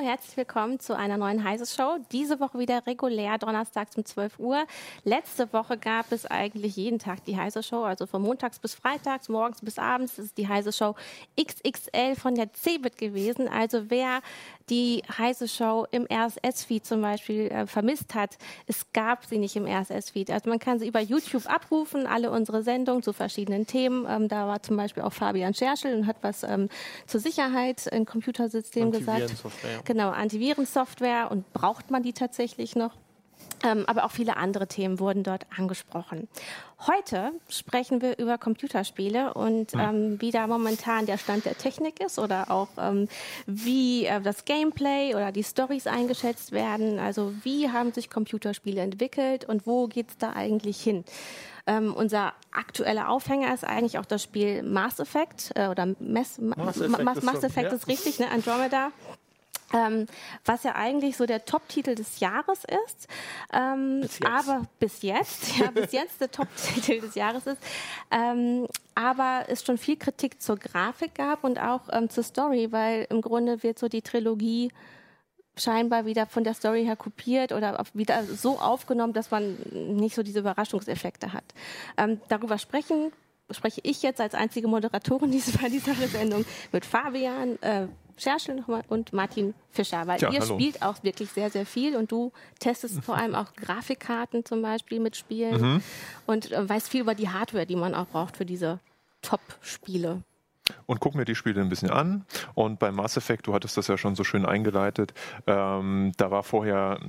herzlich willkommen zu einer neuen Heise Show. Diese Woche wieder regulär, donnerstags um 12 Uhr. Letzte Woche gab es eigentlich jeden Tag die Heise Show, also von montags bis freitags, morgens bis abends. Ist die Heise Show XXL von der Cebit gewesen. Also wer die Heise Show im RSS-Feed zum Beispiel äh, vermisst hat, es gab sie nicht im RSS-Feed. Also man kann sie über YouTube abrufen, alle unsere Sendungen zu verschiedenen Themen. Ähm, da war zum Beispiel auch Fabian Scherschel und hat was ähm, zur Sicherheit im Computersystem gesagt. Genau, Antivirensoftware und braucht man die tatsächlich noch? Ähm, aber auch viele andere Themen wurden dort angesprochen. Heute sprechen wir über Computerspiele und hm. ähm, wie da momentan der Stand der Technik ist oder auch ähm, wie äh, das Gameplay oder die Stories eingeschätzt werden. Also wie haben sich Computerspiele entwickelt und wo geht es da eigentlich hin? Ähm, unser aktueller Aufhänger ist eigentlich auch das Spiel Mass Effect äh, oder Mass, Mass Effect, Mass, Mass Effect ist richtig, ne? Andromeda. Ähm, was ja eigentlich so der Top-Titel des Jahres ist, ähm, bis aber bis jetzt, ja, bis jetzt der Top-Titel des Jahres ist, ähm, aber es schon viel Kritik zur Grafik gab und auch ähm, zur Story, weil im Grunde wird so die Trilogie scheinbar wieder von der Story her kopiert oder wieder so aufgenommen, dass man nicht so diese Überraschungseffekte hat. Ähm, darüber sprechen spreche ich jetzt als einzige Moderatorin bei dieser Sendung mit Fabian, äh, Scherschel nochmal und Martin Fischer, weil Tja, ihr hallo. spielt auch wirklich sehr, sehr viel und du testest vor allem auch Grafikkarten zum Beispiel mit Spielen mhm. und äh, weißt viel über die Hardware, die man auch braucht für diese Top-Spiele und guck mir die Spiele ein bisschen an. Und bei Mass Effect, du hattest das ja schon so schön eingeleitet, ähm, da war vorher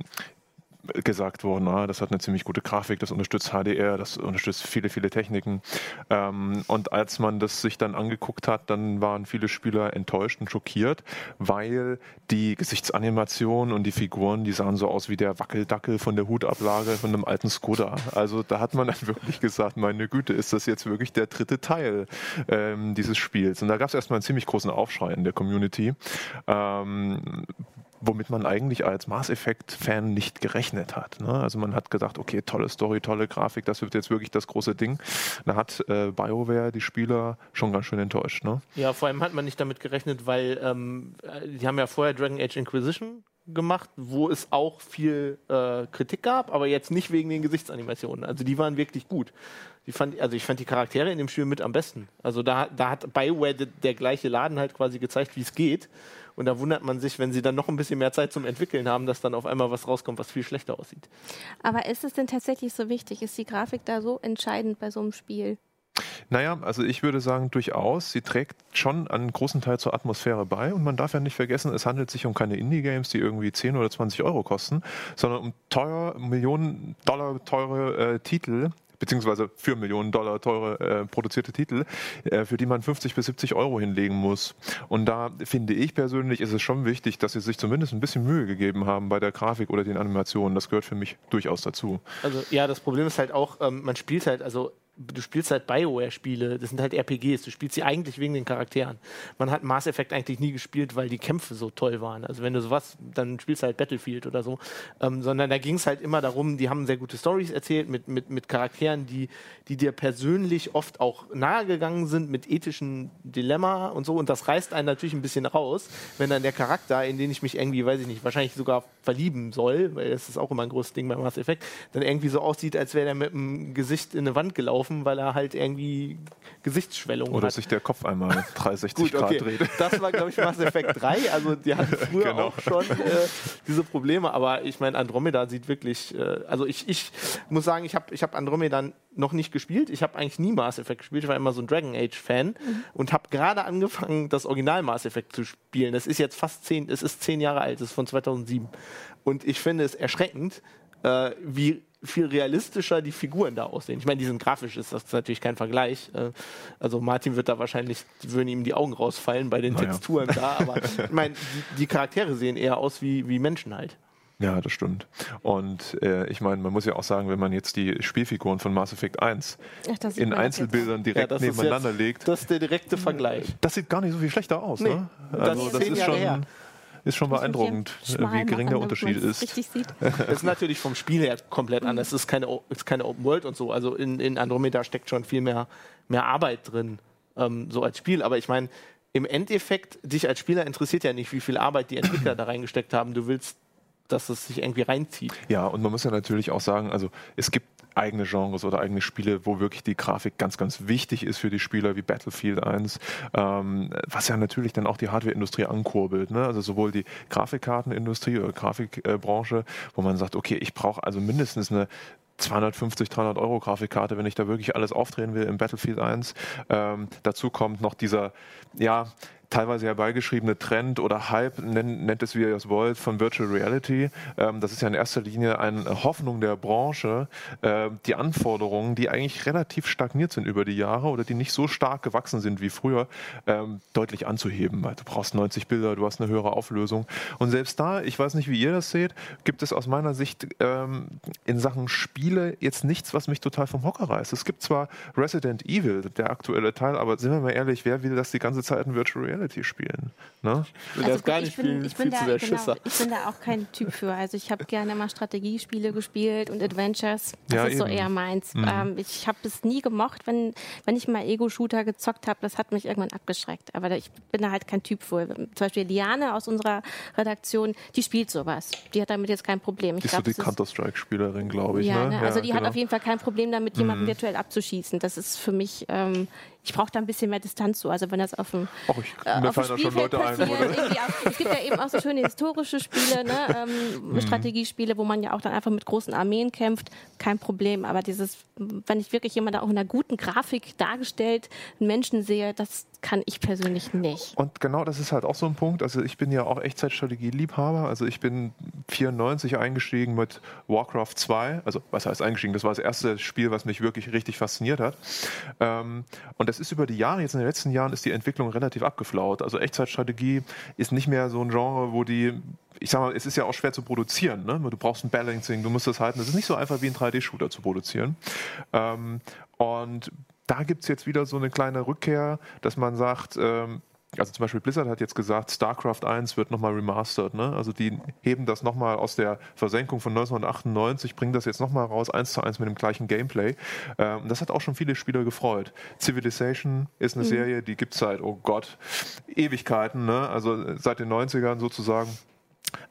gesagt worden, ah, das hat eine ziemlich gute Grafik, das unterstützt HDR, das unterstützt viele, viele Techniken. Ähm, und als man das sich dann angeguckt hat, dann waren viele Spieler enttäuscht und schockiert, weil die Gesichtsanimationen und die Figuren, die sahen so aus wie der Wackeldackel von der Hutablage von einem alten Skoda. Also da hat man dann wirklich gesagt, meine Güte, ist das jetzt wirklich der dritte Teil ähm, dieses Spiels? Und da gab es erstmal einen ziemlich großen Aufschrei in der Community. Ähm, womit man eigentlich als Mass Effect-Fan nicht gerechnet hat. Ne? Also man hat gedacht, okay, tolle Story, tolle Grafik, das wird jetzt wirklich das große Ding. Da hat äh, BioWare die Spieler schon ganz schön enttäuscht. Ne? Ja, vor allem hat man nicht damit gerechnet, weil ähm, die haben ja vorher Dragon Age Inquisition gemacht, wo es auch viel äh, Kritik gab, aber jetzt nicht wegen den Gesichtsanimationen. Also die waren wirklich gut. Die fand, also ich fand die Charaktere in dem Spiel mit am besten. Also da, da hat BioWare der gleiche Laden halt quasi gezeigt, wie es geht. Und da wundert man sich, wenn sie dann noch ein bisschen mehr Zeit zum Entwickeln haben, dass dann auf einmal was rauskommt, was viel schlechter aussieht. Aber ist es denn tatsächlich so wichtig? Ist die Grafik da so entscheidend bei so einem Spiel? Naja, also ich würde sagen, durchaus. Sie trägt schon einen großen Teil zur Atmosphäre bei. Und man darf ja nicht vergessen, es handelt sich um keine Indie-Games, die irgendwie 10 oder 20 Euro kosten, sondern um teuer, Millionen Dollar teure äh, Titel, beziehungsweise für Millionen Dollar teure äh, produzierte Titel, äh, für die man 50 bis 70 Euro hinlegen muss. Und da finde ich persönlich, ist es schon wichtig, dass sie sich zumindest ein bisschen Mühe gegeben haben bei der Grafik oder den Animationen. Das gehört für mich durchaus dazu. Also ja, das Problem ist halt auch, ähm, man spielt halt, also du spielst halt Bioware-Spiele, das sind halt RPGs, du spielst sie eigentlich wegen den Charakteren. Man hat Mass Effect eigentlich nie gespielt, weil die Kämpfe so toll waren. Also wenn du sowas, dann spielst du halt Battlefield oder so. Ähm, sondern da ging es halt immer darum, die haben sehr gute Stories erzählt mit, mit, mit Charakteren, die, die dir persönlich oft auch nahegegangen sind, mit ethischen Dilemma und so. Und das reißt einen natürlich ein bisschen raus, wenn dann der Charakter, in den ich mich irgendwie, weiß ich nicht, wahrscheinlich sogar verlieben soll, weil das ist auch immer ein großes Ding bei Mass Effect, dann irgendwie so aussieht, als wäre der mit dem Gesicht in eine Wand gelaufen laufen, weil er halt irgendwie Gesichtsschwellung Oder hat. Oder sich der Kopf einmal 360 Gut, okay. Grad dreht. Das war, glaube ich, Mass Effect 3. Also die hatten früher genau. auch schon äh, diese Probleme. Aber ich meine, Andromeda sieht wirklich, äh, also ich, ich muss sagen, ich habe ich hab Andromeda noch nicht gespielt. Ich habe eigentlich nie Mass Effect gespielt. Ich war immer so ein Dragon Age Fan mhm. und habe gerade angefangen, das Original Mass Effect zu spielen. Das ist jetzt fast zehn, es ist zehn Jahre alt, es ist von 2007. Und ich finde es erschreckend, äh, wie viel realistischer die Figuren da aussehen. Ich meine, die sind grafisch, ist das natürlich kein Vergleich. Äh, also Martin wird da wahrscheinlich, würden ihm die Augen rausfallen bei den. Texturen da, aber ich meine, die, die, Charaktere sehen eher aus wie, wie Menschen halt. Ja, das stimmt. Und äh, ich meine, man muss ja auch sagen, wenn man jetzt die Spielfiguren von Mass Effect 1 Ach, in Einzelbildern direkt ja, nebeneinander legt. Das ist der direkte Vergleich. Das sieht gar nicht so viel schlechter aus, nee, ne? Also das, das ist schon. Her ist schon beeindruckend, wie gering der Unterschied ist. Das ist natürlich vom Spiel her komplett anders. Es ist keine, ist keine Open World und so. Also in, in Andromeda steckt schon viel mehr, mehr Arbeit drin, ähm, so als Spiel. Aber ich meine, im Endeffekt, dich als Spieler interessiert ja nicht, wie viel Arbeit die Entwickler da reingesteckt haben. Du willst, dass es sich irgendwie reinzieht. Ja, und man muss ja natürlich auch sagen, also es gibt eigene Genres oder eigene Spiele, wo wirklich die Grafik ganz, ganz wichtig ist für die Spieler, wie Battlefield 1, ähm, was ja natürlich dann auch die Hardwareindustrie ankurbelt. Ne? Also sowohl die Grafikkartenindustrie oder Grafikbranche, wo man sagt, okay, ich brauche also mindestens eine 250, 300 Euro Grafikkarte, wenn ich da wirklich alles aufdrehen will im Battlefield 1. Ähm, dazu kommt noch dieser, ja, teilweise herbeigeschriebene Trend oder Hype, nennt, nennt es wie ihr es wollt, von Virtual Reality. Ähm, das ist ja in erster Linie eine Hoffnung der Branche, äh, die Anforderungen, die eigentlich relativ stagniert sind über die Jahre oder die nicht so stark gewachsen sind wie früher, ähm, deutlich anzuheben. Weil du brauchst 90 Bilder, du hast eine höhere Auflösung. Und selbst da, ich weiß nicht, wie ihr das seht, gibt es aus meiner Sicht ähm, in Sachen Spiele jetzt nichts, was mich total vom Hocker reißt. Es gibt zwar Resident Evil, der aktuelle Teil, aber sind wir mal ehrlich, wer will das die ganze Zeit in Virtual Reality? Reality spielen. Ne? Ich will also das gar nicht bin, spielen, ich bin, da, genau, ich bin da auch kein Typ für. Also ich habe gerne mal Strategiespiele gespielt und Adventures. Das ja, ist eben. so eher meins. Mhm. Ähm, ich habe es nie gemocht, wenn, wenn ich mal Ego-Shooter gezockt habe. Das hat mich irgendwann abgeschreckt. Aber ich bin da halt kein Typ für. Zum Beispiel Liane aus unserer Redaktion, die spielt sowas. Die hat damit jetzt kein Problem. Ich die glaub, ist so die Counter-Strike-Spielerin, glaube ich. Ja, ne? ne? also die genau. hat auf jeden Fall kein Problem damit, jemanden mhm. virtuell abzuschießen. Das ist für mich ähm, ich brauche da ein bisschen mehr Distanz zu. Also wenn das auf dem, Och, ich, äh, auf dem Spielfeld passiert, auch, es gibt ja eben auch so schöne historische Spiele, ne? ähm, mhm. Strategiespiele, wo man ja auch dann einfach mit großen Armeen kämpft, kein Problem. Aber dieses, wenn ich wirklich jemanden auch in einer guten Grafik dargestellt, einen Menschen sehe, das kann ich persönlich nicht. Und genau das ist halt auch so ein Punkt. Also ich bin ja auch Echtzeitstrategie-Liebhaber. Also ich bin 94 eingestiegen mit Warcraft 2. Also was heißt eingestiegen? Das war das erste Spiel, was mich wirklich richtig fasziniert hat. Ähm, und das ist über die Jahre, jetzt in den letzten Jahren ist die Entwicklung relativ abgeflaut. Also Echtzeitstrategie ist nicht mehr so ein Genre, wo die ich sag mal, es ist ja auch schwer zu produzieren. Ne? Du brauchst ein Balancing, du musst das halten. Das ist nicht so einfach wie ein 3D-Shooter zu produzieren. Ähm, und da gibt es jetzt wieder so eine kleine Rückkehr, dass man sagt, ähm, also zum Beispiel Blizzard hat jetzt gesagt, StarCraft 1 wird nochmal remastered. Ne? Also die heben das nochmal aus der Versenkung von 1998, bringen das jetzt nochmal raus, eins zu eins mit dem gleichen Gameplay. Ähm, das hat auch schon viele Spieler gefreut. Civilization ist eine mhm. Serie, die gibt es seit, oh Gott, Ewigkeiten, ne? also seit den 90ern sozusagen.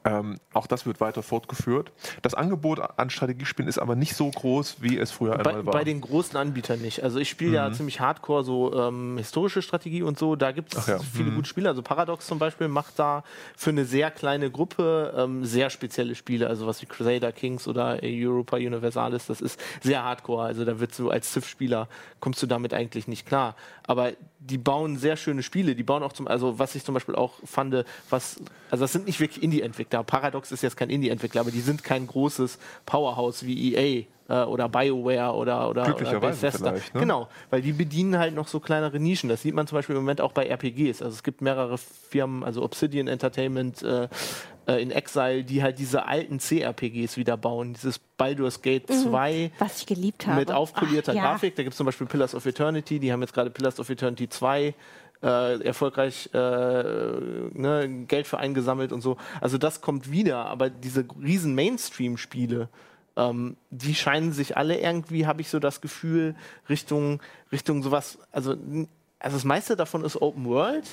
Ähm, auch das wird weiter fortgeführt. Das Angebot an Strategiespielen ist aber nicht so groß, wie es früher bei, einmal war. Bei den großen Anbietern nicht. Also ich spiele mhm. ja ziemlich hardcore so ähm, historische Strategie und so. Da gibt es ja. viele mhm. gute Spiele. Also Paradox zum Beispiel macht da für eine sehr kleine Gruppe ähm, sehr spezielle Spiele. Also was wie Crusader Kings oder Europa Universalis. Das ist sehr hardcore. Also da wird so als Civ-Spieler kommst du damit eigentlich nicht klar. Aber die bauen sehr schöne Spiele. Die bauen auch zum, also was ich zum Beispiel auch fand, was, also das sind nicht wirklich Indie-Entwickler. Paradox ist jetzt kein Indie-Entwickler, aber die sind kein großes Powerhouse wie EA äh, oder BioWare oder, oder, oder Bethesda. Ne? Genau, weil die bedienen halt noch so kleinere Nischen. Das sieht man zum Beispiel im Moment auch bei RPGs. Also es gibt mehrere Firmen, also Obsidian Entertainment, äh, äh, in Exile, die halt diese alten CRPGs wieder bauen. Dieses Baldur's Gate 2. Mhm, was ich geliebt habe. Mit aufpolierter Ach, ja. Grafik. Da gibt es zum Beispiel Pillars of Eternity. Die haben jetzt gerade Pillars of Eternity 2 äh, erfolgreich äh, ne, Geld für eingesammelt und so. Also das kommt wieder, aber diese riesen Mainstream-Spiele, ähm, die scheinen sich alle irgendwie, habe ich so das Gefühl, Richtung, Richtung sowas, also, also das meiste davon ist Open World.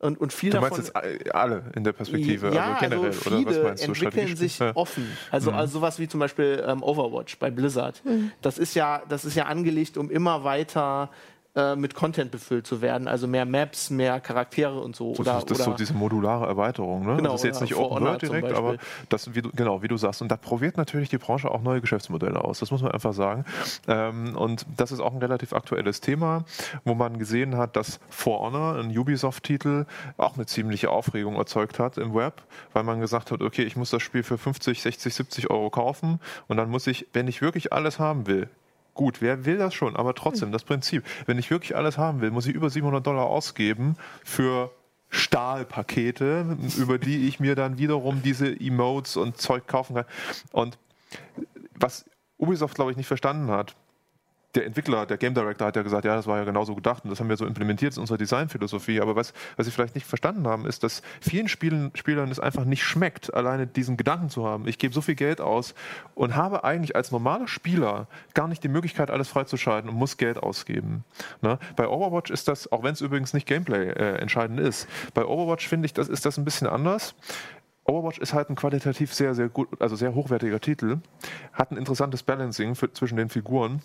Und, und viel du meinst davon, jetzt alle in der Perspektive, ja, also generell, also viele oder was meinst du? entwickeln sich ja. offen. Also, mhm. also sowas wie zum Beispiel ähm, Overwatch bei Blizzard. Mhm. Das ist ja, das ist ja angelegt, um immer weiter äh, mit Content befüllt zu werden, also mehr Maps, mehr Charaktere und so. so oder, das ist so diese modulare Erweiterung. Ne? Genau, das ist jetzt nicht Open World direkt, aber das, wie du, genau, wie du sagst. Und da probiert natürlich die Branche auch neue Geschäftsmodelle aus. Das muss man einfach sagen. Ähm, und das ist auch ein relativ aktuelles Thema, wo man gesehen hat, dass For Honor, ein Ubisoft-Titel, auch eine ziemliche Aufregung erzeugt hat im Web, weil man gesagt hat, okay, ich muss das Spiel für 50, 60, 70 Euro kaufen und dann muss ich, wenn ich wirklich alles haben will, Gut, wer will das schon? Aber trotzdem, das Prinzip. Wenn ich wirklich alles haben will, muss ich über 700 Dollar ausgeben für Stahlpakete, über die ich mir dann wiederum diese Emotes und Zeug kaufen kann. Und was Ubisoft, glaube ich, nicht verstanden hat, der Entwickler, der Game Director hat ja gesagt, ja, das war ja genauso gedacht und das haben wir so implementiert in unserer Designphilosophie. Aber was, was sie vielleicht nicht verstanden haben, ist, dass vielen Spielen, Spielern es einfach nicht schmeckt, alleine diesen Gedanken zu haben. Ich gebe so viel Geld aus und habe eigentlich als normaler Spieler gar nicht die Möglichkeit, alles freizuschalten und muss Geld ausgeben. Ne? Bei Overwatch ist das, auch wenn es übrigens nicht Gameplay äh, entscheidend ist, bei Overwatch finde ich, das ist das ein bisschen anders. Overwatch ist halt ein qualitativ sehr, sehr gut, also sehr hochwertiger Titel, hat ein interessantes Balancing für, zwischen den Figuren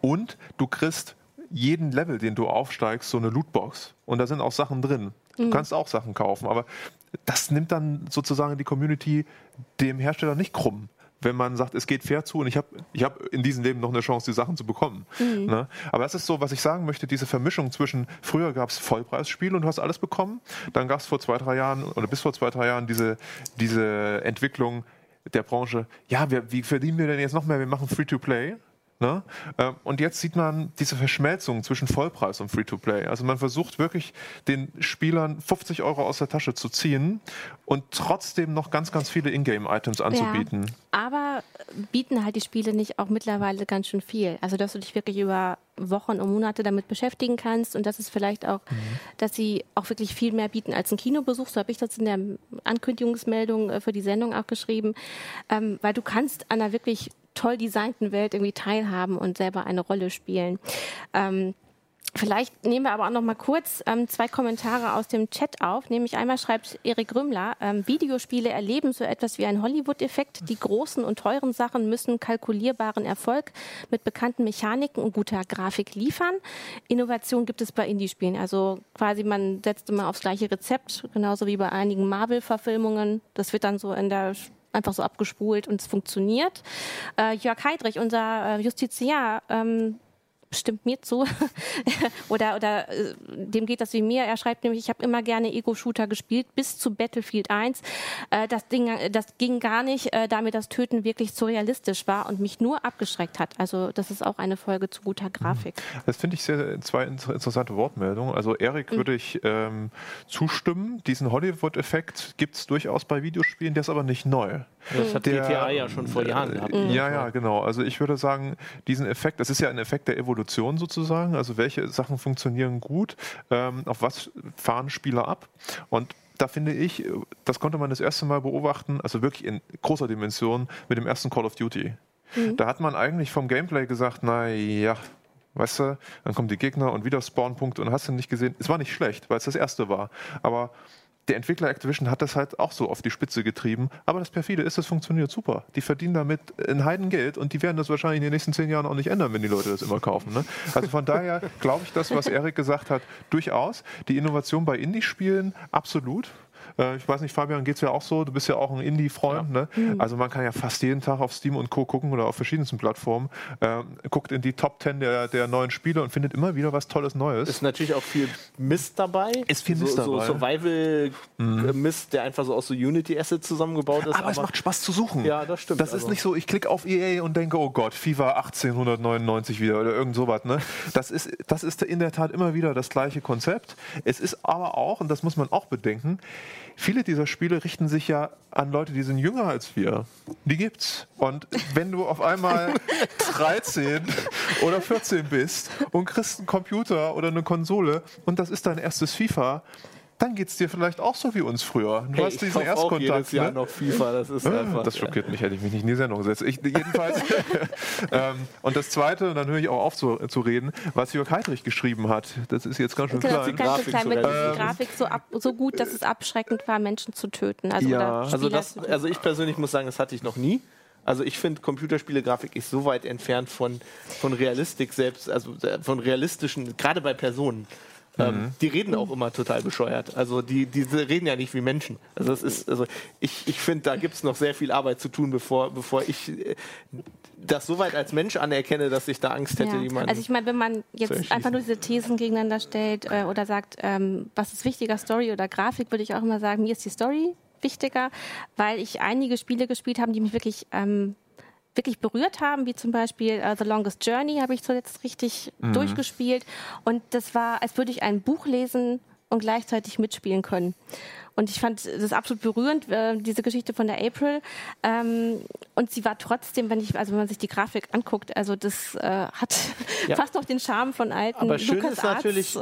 und du kriegst jeden Level, den du aufsteigst, so eine Lootbox. Und da sind auch Sachen drin. Du mhm. kannst auch Sachen kaufen, aber das nimmt dann sozusagen die Community dem Hersteller nicht krumm wenn man sagt, es geht fair zu und ich habe ich hab in diesem Leben noch eine Chance, die Sachen zu bekommen. Mhm. Ne? Aber das ist so, was ich sagen möchte, diese Vermischung zwischen, früher gab es Vollpreisspiele und du hast alles bekommen, dann gab es vor zwei, drei Jahren oder bis vor zwei, drei Jahren diese, diese Entwicklung der Branche, ja, wir, wie verdienen wir denn jetzt noch mehr? Wir machen Free-to-Play. Ne? Ähm, und jetzt sieht man diese Verschmelzung zwischen Vollpreis und Free-to-Play. Also man versucht wirklich den Spielern 50 Euro aus der Tasche zu ziehen und trotzdem noch ganz, ganz viele Ingame-Items anzubieten. Ja, aber bieten halt die Spiele nicht auch mittlerweile ganz schön viel. Also dass du dich wirklich über Wochen und Monate damit beschäftigen kannst und das ist vielleicht auch, mhm. dass sie auch wirklich viel mehr bieten als ein Kinobesuch. So habe ich das in der Ankündigungsmeldung äh, für die Sendung auch geschrieben, ähm, weil du kannst an einer wirklich toll designten Welt irgendwie teilhaben und selber eine Rolle spielen. Ähm, Vielleicht nehmen wir aber auch noch mal kurz ähm, zwei Kommentare aus dem Chat auf. Nämlich einmal schreibt Erik Rümmler, ähm, Videospiele erleben so etwas wie ein Hollywood-Effekt. Die großen und teuren Sachen müssen kalkulierbaren Erfolg mit bekannten Mechaniken und guter Grafik liefern. Innovation gibt es bei Indie-Spielen. Also quasi man setzt immer aufs gleiche Rezept, genauso wie bei einigen Marvel-Verfilmungen. Das wird dann so in der einfach so abgespult und es funktioniert. Äh, Jörg Heidrich, unser äh, Justiziar, ähm, stimmt mir zu oder oder äh, dem geht das wie mir. Er schreibt nämlich, ich habe immer gerne Ego-Shooter gespielt bis zu Battlefield 1. Äh, das Ding, das ging gar nicht, äh, da mir das Töten wirklich zu realistisch war und mich nur abgeschreckt hat. Also das ist auch eine Folge zu guter Grafik. Mhm. Das finde ich sehr zwei interessante Wortmeldungen. Also Erik mhm. würde ich ähm, zustimmen. Diesen Hollywood-Effekt gibt es durchaus bei Videospielen, der ist aber nicht neu. Das hat der, GTA ja schon vor Jahren gehabt. Ja, ja, genau. Also ich würde sagen, diesen Effekt, das ist ja ein Effekt der Evolution Evolution sozusagen. Also welche Sachen funktionieren gut, ähm, auf was fahren Spieler ab. Und da finde ich, das konnte man das erste Mal beobachten, also wirklich in großer Dimension mit dem ersten Call of Duty. Mhm. Da hat man eigentlich vom Gameplay gesagt, naja, weißt du, dann kommen die Gegner und wieder Spawnpunkte und hast du nicht gesehen. Es war nicht schlecht, weil es das erste war. Aber der Entwickler Activision hat das halt auch so auf die Spitze getrieben. Aber das perfide ist, das funktioniert super. Die verdienen damit ein Heidengeld und die werden das wahrscheinlich in den nächsten zehn Jahren auch nicht ändern, wenn die Leute das immer kaufen. Ne? Also von daher glaube ich das, was Erik gesagt hat, durchaus. Die Innovation bei Indie-Spielen absolut. Äh, ich weiß nicht, Fabian, geht es ja auch so? Du bist ja auch ein Indie-Freund. Ja. Ne? Mhm. Also man kann ja fast jeden Tag auf Steam und Co. gucken oder auf verschiedensten Plattformen. Ähm, guckt in die Top 10 der, der neuen Spiele und findet immer wieder was Tolles Neues. Ist natürlich auch viel Mist dabei. Ist viel Mist so, dabei. So Survival-Mist, mhm. der einfach so aus so Unity-Assets zusammengebaut ist. Aber, aber, es macht Spaß zu suchen. Ja, das stimmt. Das also. ist nicht so, ich klicke auf EA und denke, oh Gott, FIFA 1899 wieder oder irgend sowas. Ne? Das, ist, das ist in der Tat immer wieder das gleiche Konzept. Es ist aber auch, und das muss man auch bedenken, viele dieser Spiele richten sich ja an Leute, die sind jünger als wir. Die gibt's. Und wenn du auf einmal 13 oder 14 bist und kriegst einen Computer oder eine Konsole und das ist dein erstes FIFA, dann geht es dir vielleicht auch so wie uns früher. Du hey, hast diesen Erstkontakt. Auch jedes Jahr ne? noch FIFA, das ist ah, einfach. Das schockiert ja. mich, hätte ich mich nicht in die Sendung gesetzt. Ich, jedenfalls. ähm, und das Zweite, und dann höre ich auch auf zu, zu, reden, was Jörg Heidrich geschrieben hat. Das ist jetzt ganz schön genau, klein. Ganz schön klein mit ähm, Grafik so, ab, so, gut, dass es abschreckend war, Menschen zu töten. Also, ja. also, das, also ich persönlich muss sagen, das hatte ich noch nie. Also ich finde, Computerspiele-Grafik ist so weit entfernt von, von Realistik selbst, also äh, von realistischen, gerade bei Personen. Ähm, mhm. die reden auch immer total bescheuert. Also die, die reden ja nicht wie Menschen. Also es ist, also ich, ich finde, da gibt es noch sehr viel Arbeit zu tun, bevor, bevor ich äh, das so weit als Mensch anerkenne, dass ich da Angst hätte, ja. jemanden. Also ich meine, wenn man jetzt einfach nur diese Thesen gegeneinander stellt äh, oder sagt, ähm, was ist wichtiger, Story oder Grafik, würde ich auch immer sagen, mir ist die Story wichtiger, weil ich einige Spiele gespielt habe, die mich wirklich ähm, wirklich berührt haben, wie zum Beispiel uh, The Longest Journey habe ich zuletzt richtig mhm. durchgespielt. Und das war, als würde ich ein Buch lesen und gleichzeitig mitspielen können. Und ich fand das absolut berührend, äh, diese Geschichte von der April. Ähm, und sie war trotzdem, wenn ich, also wenn man sich die Grafik anguckt, also das äh, hat ja. fast noch den Charme von alten. Aber schön Lukas ist natürlich,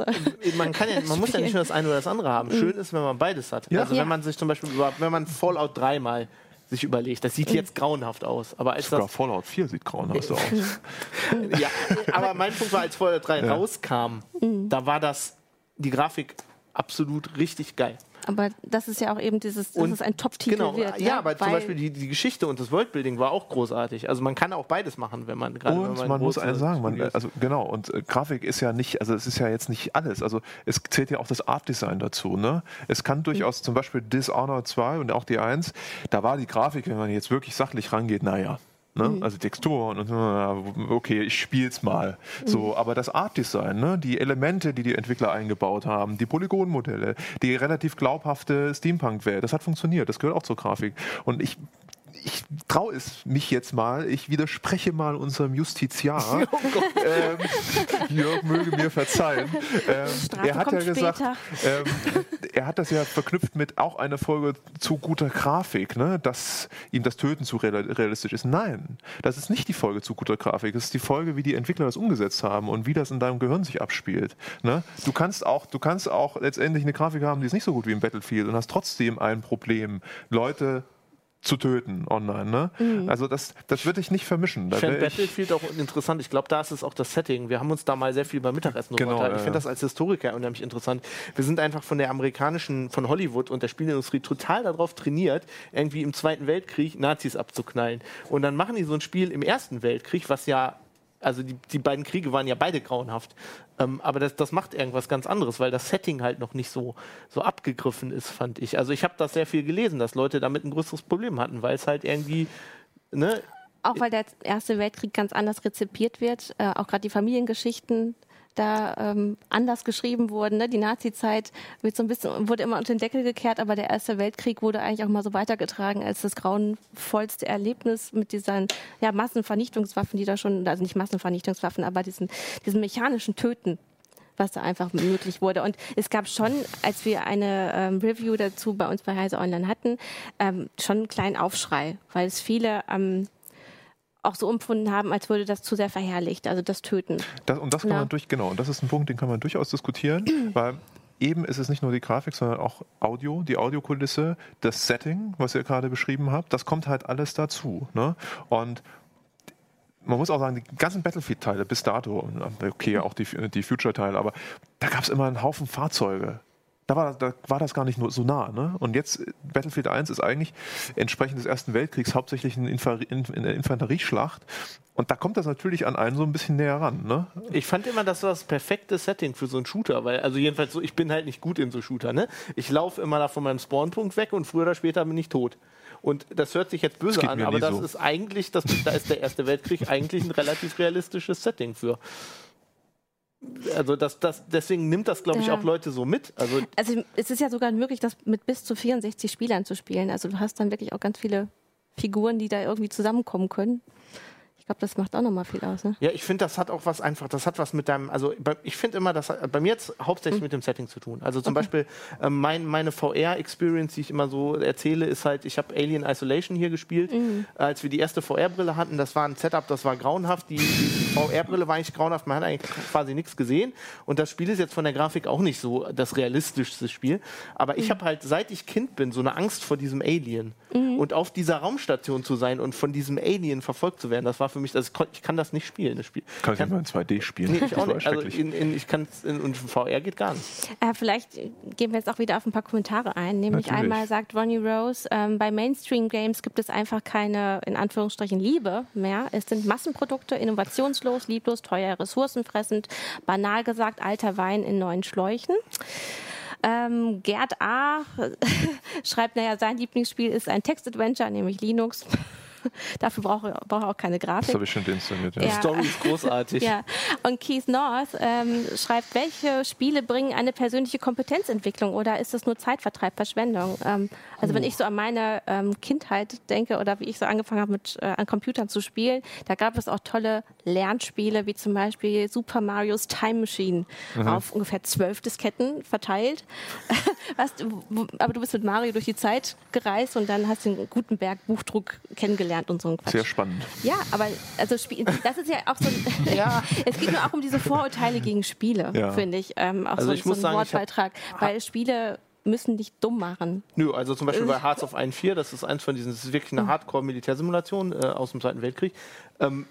man kann ja, man muss ja nicht nur das eine oder das andere haben. Schön ist, wenn man beides hat. Ja. Also wenn man sich zum Beispiel, wenn man Fallout 3 mal sich überlegt. Das sieht jetzt grauenhaft aus. Aber als Sogar das, Fallout 4 sieht grauenhaft aus. ja, aber mein Punkt war, als Fallout 3 rauskam, da war das die Grafik absolut richtig geil. Aber das ist ja auch eben dieses, dass Und- es ein Top-Titel Genau, wird. ja, ne? aber zum Beispiel die, die Geschichte und das Worldbuilding war auch großartig. Also man kann auch beides machen, wenn man gerade wenn Und man muss große eins sagen, man, also genau, und äh, Grafik ist ja nicht, also es ist ja jetzt nicht alles. Also es zählt ja auch das Art Design dazu. Ne? Es kann durchaus zum Beispiel Dishonored 2 und auch die 1, da war die Grafik, wenn man jetzt wirklich sachlich rangeht, naja. Ne? Also Texturen und okay, ich spiel's mal. So, aber das Art Design, ne? die Elemente, die die Entwickler eingebaut haben, die Polygonmodelle, die relativ glaubhafte Steampunk-Welt, das hat funktioniert. Das gehört auch zur Grafik. Und ich ich traue es mich jetzt mal, ich widerspreche mal unserem Justiziar. Oh ähm, Jörg möge mir verzeihen. Ähm, er hat ja gesagt, ähm, er hat das ja verknüpft mit auch einer Folge zu guter Grafik, ne? dass ihm das Töten zu real- realistisch ist. Nein, das ist nicht die Folge zu guter Grafik. Das ist die Folge, wie die Entwickler das umgesetzt haben und wie das in deinem Gehirn sich abspielt. Ne? Du kannst auch, du kannst auch letztendlich eine Grafik haben, die ist nicht so gut wie im Battlefield und hast trotzdem ein Problem, Leute zu töten online. Ne? Mhm. Also das, das würde ich nicht vermischen. Da Ich finde Battlefield auch interessant. Ich glaube, da ist es auch das Setting. Wir haben uns da mal sehr viel beim Mittagessen Genau, unterhalten. ja, Ich finde ja. das als Historiker unheimlich interessant. Wir sind einfach von der amerikanischen, von Hollywood und der Spielindustrie total darauf trainiert, irgendwie im Zweiten Weltkrieg Nazis abzuknallen. Und dann machen die so ein Spiel im Ersten Weltkrieg, was ja also die, die beiden Kriege waren ja beide grauenhaft. Ähm, aber das, das macht irgendwas ganz anderes, weil das Setting halt noch nicht so, so abgegriffen ist, fand ich. Also ich habe das sehr viel gelesen, dass Leute damit ein größeres Problem hatten, weil es halt irgendwie, ne, Auch weil der Erste Weltkrieg ganz anders rezipiert wird, äh, auch gerade die Familiengeschichten da ähm, anders geschrieben wurden. Ne? Die Nazi-Zeit wird so ein bisschen, wurde immer unter den Deckel gekehrt, aber der Erste Weltkrieg wurde eigentlich auch mal so weitergetragen als das grauenvollste Erlebnis mit diesen ja, Massenvernichtungswaffen, die da schon, also nicht Massenvernichtungswaffen, aber diesen, diesen mechanischen Töten was da einfach möglich wurde. Und es gab schon, als wir eine ähm, Review dazu bei uns bei Heise Online hatten, ähm, schon einen kleinen Aufschrei, weil es viele ähm, auch so empfunden haben, als würde das zu sehr verherrlicht, also das Töten. Das, und das kann Ja. man durch, genau, und das ist ein Punkt, den kann man durchaus diskutieren, weil eben ist es nicht nur die Grafik, sondern auch Audio, die Audiokulisse, das Setting, was ihr gerade beschrieben habt, das kommt halt alles dazu. Ne? Und man muss auch sagen, die ganzen Battlefield-Teile bis dato, okay, auch die, die Future-Teile, aber da gab es immer einen Haufen Fahrzeuge. Da war, da war das gar nicht nur so nah. Ne? Und jetzt, äh, Battlefield 1 ist eigentlich entsprechend des Ersten Weltkriegs hauptsächlich eine, Infanterieschlacht. Und da kommt das natürlich an einen so ein bisschen näher ran. Ne? Ich fand immer, das war das perfekte Setting für so einen Shooter, weil, also jedenfalls so, ich bin halt nicht gut in so Shooter, ne? Ich laufe immer da von meinem Spawnpunkt weg und früher oder später bin ich tot. Und das hört sich jetzt böse an, aber das so. ist eigentlich, das, da ist der Erste Weltkrieg eigentlich ein relativ realistisches Setting für. Also das, das, deswegen nimmt das, glaube ich, Ja. auch Leute so mit. Also Also es ist ja sogar möglich, das mit bis zu 64 Spielern zu spielen. Also du hast dann wirklich auch ganz viele Figuren, die da irgendwie zusammenkommen können. Ich glaube, das macht auch nochmal viel aus. Ne? Ja, ich finde, das hat auch was einfach, das hat was mit deinem, also ich finde immer, das hat bei mir jetzt hauptsächlich mit dem Setting zu tun. Also zum Beispiel ähm, mein, meine VR-Experience, die ich immer so erzähle, ist halt, ich habe Alien Isolation hier gespielt, als wir die erste VR-Brille hatten. Das war ein Setup, das war grauenhaft. Die, die VR-Brille war eigentlich grauenhaft, man hat eigentlich quasi nichts gesehen. Und das Spiel ist jetzt von der Grafik auch nicht so das realistischste Spiel. Aber ich habe halt, seit ich Kind bin, so eine Angst vor diesem Alien. Und auf dieser Raumstation zu sein und von diesem Alien verfolgt zu werden, das war für mich, das, ich kann das nicht spielen. Das Spiel. Kann ich nicht mal in 2D spielen. Nee, ich Das auch nicht. Also in, in, ich kann in, und VR geht gar nicht. Äh, vielleicht gehen wir jetzt auch wieder auf ein paar Kommentare ein. Nämlich Natürlich. einmal sagt Ronnie Rose, ähm, bei Mainstream-Games gibt es einfach keine, in Anführungsstrichen, Liebe mehr. Es sind Massenprodukte, innovationslos, lieblos, teuer, ressourcenfressend, banal gesagt, alter Wein in neuen Schläuchen. Ähm, Gerd A. schreibt, naja, sein Lieblingsspiel ist ein Text-Adventure, nämlich Linux. Dafür brauche ich auch keine Grafik. Das habe ich schon deinstalliert. Ja. Die Ja. Story ist großartig. Ja, und Keith North ähm, schreibt, welche Spiele bringen eine persönliche Kompetenzentwicklung oder ist das nur Zeitvertreib, Verschwendung? Ähm, also wenn ich so an meine ähm, Kindheit denke oder wie ich so angefangen habe, mit äh, an Computern zu spielen, da gab es auch tolle Lernspiele, wie zum Beispiel Super Mario's Time Machine auf ungefähr zwölf Disketten verteilt. Was, aber du bist mit Mario durch die Zeit gereist und dann hast du den Gutenberg-Buchdruck kennengelernt und so ein Quatsch. Sehr spannend. Ja, aber also Spiel, das ist ja auch so ein, Ja. es geht nur auch um diese Vorurteile gegen Spiele, Ja. finde ich. Ähm, auch Also so, ich so muss ein sagen, ich hab- Wortbeitrag, weil Spiele müssen dich dumm machen. Nö, also zum Beispiel bei Hearts of Iron 4, das ist eins von diesen, das ist wirklich eine Hardcore-Militärsimulation äh, aus dem Zweiten Weltkrieg. Ähm,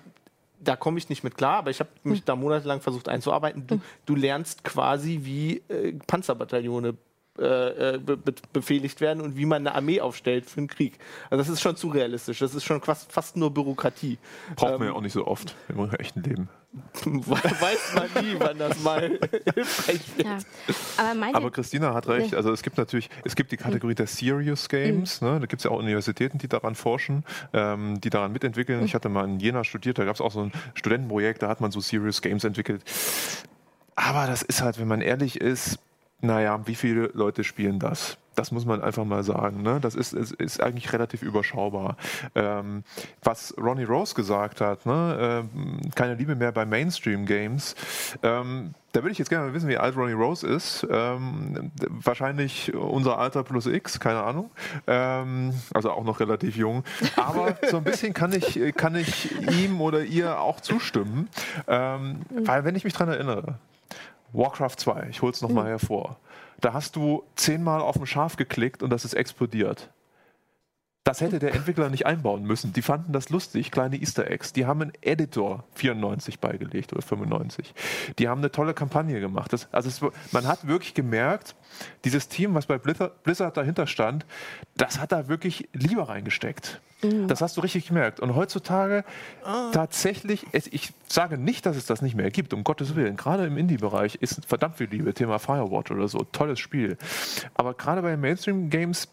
da komme ich nicht mit klar, aber ich habe mich da monatelang versucht einzuarbeiten. Du, du lernst quasi, wie äh, Panzerbataillone äh, äh, be be befehligt werden und wie man eine Armee aufstellt für einen Krieg. Also das ist schon zu realistisch. Das ist schon fast, fast nur Bürokratie. Braucht Ähm, man ja auch nicht so oft im echten Leben. Weiß man nie, wann das mal hilfreich wird. Ja. Aber Aber Christina hat recht. Also es gibt natürlich, es gibt die Kategorie der Serious Games. Ne? Da gibt es ja auch Universitäten, die daran forschen, ähm, die daran mitentwickeln. Ich hatte mal in Jena studiert, da gab es auch so ein Studentenprojekt, da hat man so Serious Games entwickelt. Aber das ist halt, wenn man ehrlich ist, naja, wie viele Leute spielen das? Das muss man einfach mal sagen. Ne? Das ist, ist, ist eigentlich relativ überschaubar. Ähm, was Ronnie Rose gesagt hat, ne? ähm, keine Liebe mehr bei Mainstream-Games. Ähm, da würde ich jetzt gerne mal wissen, wie alt Ronnie Rose ist. Ähm, wahrscheinlich unser Alter plus X, keine Ahnung. Ähm, also auch noch relativ jung. Aber so ein bisschen kann ich, kann ich ihm oder ihr auch zustimmen. Ähm, weil wenn ich mich dran erinnere, Warcraft 2, ich hol's noch mal hervor. Da hast du zehnmal auf ein Schaf geklickt und das ist explodiert. Das hätte der Entwickler nicht einbauen müssen. Die fanden das lustig, kleine Easter Eggs. Die haben einen Editor 94 beigelegt oder 95. Die haben eine tolle Kampagne gemacht. Das, also es, man hat wirklich gemerkt, dieses Team, was bei Blizzard, dahinter stand, das hat da wirklich Liebe reingesteckt. Das hast du richtig gemerkt. Und heutzutage tatsächlich, es, ich sage nicht, dass es das nicht mehr gibt, um Gottes Willen. Gerade im Indie-Bereich ist verdammt viel Liebe. Thema Firewatch oder so, tolles Spiel. Aber gerade bei Mainstream-Games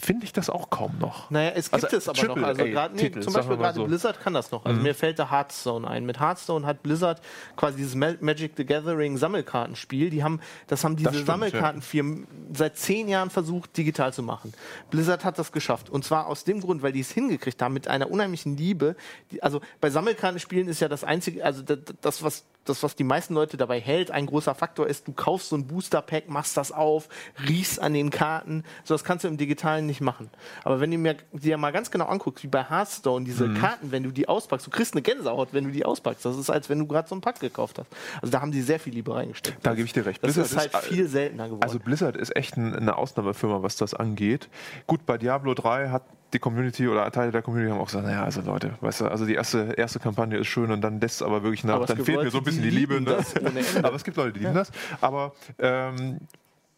finde ich das auch kaum noch. Naja, es gibt Also, es aber noch. Also Triple gerade nee, Titel, zum Beispiel gerade so. Blizzard kann das noch. Also Mhm. mir fällt da Hearthstone ein. Mit Hearthstone hat Blizzard quasi dieses Ma- Magic the Gathering Sammelkartenspiel. Die haben, das haben diese stimmt, Sammelkartenfirmen seit zehn Jahren versucht, digital zu machen. Blizzard hat das geschafft. Und zwar aus dem Grund, weil die es hingekriegt haben mit einer unheimlichen Liebe. Die, also bei Sammelkartenspielen ist ja das einzige, also das was das, was die meisten Leute dabei hält, ein großer Faktor ist, du kaufst so ein Booster-Pack, machst das auf, riechst an den Karten. So, das kannst du im Digitalen nicht machen. Aber wenn du mir dir mal ganz genau anguckst, wie bei Hearthstone, diese Mhm. Karten, wenn du die auspackst, du kriegst eine Gänsehaut, wenn du die auspackst. Das ist, als wenn du gerade so ein Pack gekauft hast. Also da haben die sehr viel Liebe reingesteckt. Da gebe ich dir recht. Das Blizzard ist halt ist, äh, viel seltener geworden. Also Blizzard ist echt ein, eine Ausnahmefirma, was das angeht. Gut, bei Diablo 3 hat die Community oder Teile der Community haben auch gesagt, naja, also Leute, weißt du, also die erste, erste Kampagne ist schön und dann lässt es aber wirklich nach, Aber dann fehlt mir so ein bisschen die die Liebe. Ne? Aber es gibt Leute, die lieben das. Aber ähm,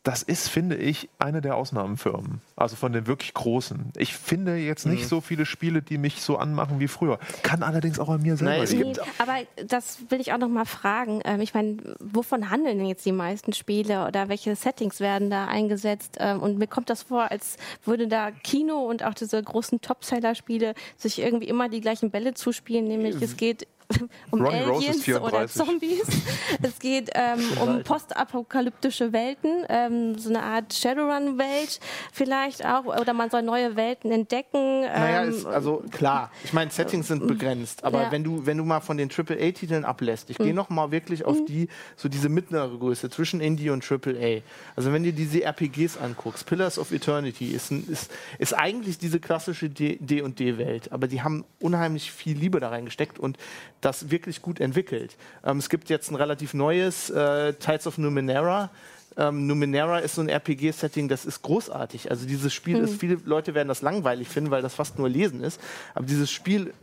das ist, finde ich, eine der Ausnahmenfirmen. Also von den wirklich großen. Ich finde jetzt Mhm. nicht so viele Spiele, die mich so anmachen wie früher. Kann allerdings auch an mir selber Nein, liegen. Aber das will ich auch noch mal fragen. Ähm, ich meine, wovon handeln denn jetzt die meisten Spiele oder welche Settings werden da eingesetzt? Ähm, und mir kommt das vor, als würde da Kino und auch diese großen Topseller-Spiele sich irgendwie immer die gleichen Bälle zuspielen, nämlich es geht um Ronny Rose ist Aliens oder 34. Zombies. es geht ähm, um postapokalyptische Welten, ähm, so eine Art Shadowrun-Welt vielleicht auch, oder man soll neue Welten entdecken. Naja, ähm, ist, also klar, ich meine, Settings sind begrenzt, aber Ja. wenn du, wenn du mal von den AAA-Titeln ablässt, ich gehe noch mal wirklich auf die, so diese mittlere Größe zwischen Indie und AAA. Also wenn du diese RPGs anguckst, Pillars of Eternity ist, ein, ist, ist eigentlich diese klassische D&D-Welt, aber die haben unheimlich viel Liebe da reingesteckt und das wirklich gut entwickelt. Ähm, es gibt jetzt ein relativ neues äh, Tides of Numenera, ähm, Numenera ist so ein RPG-Setting, das ist großartig. Also dieses Spiel ist, viele Leute werden das langweilig finden, weil das fast nur Lesen ist. Aber dieses Spiel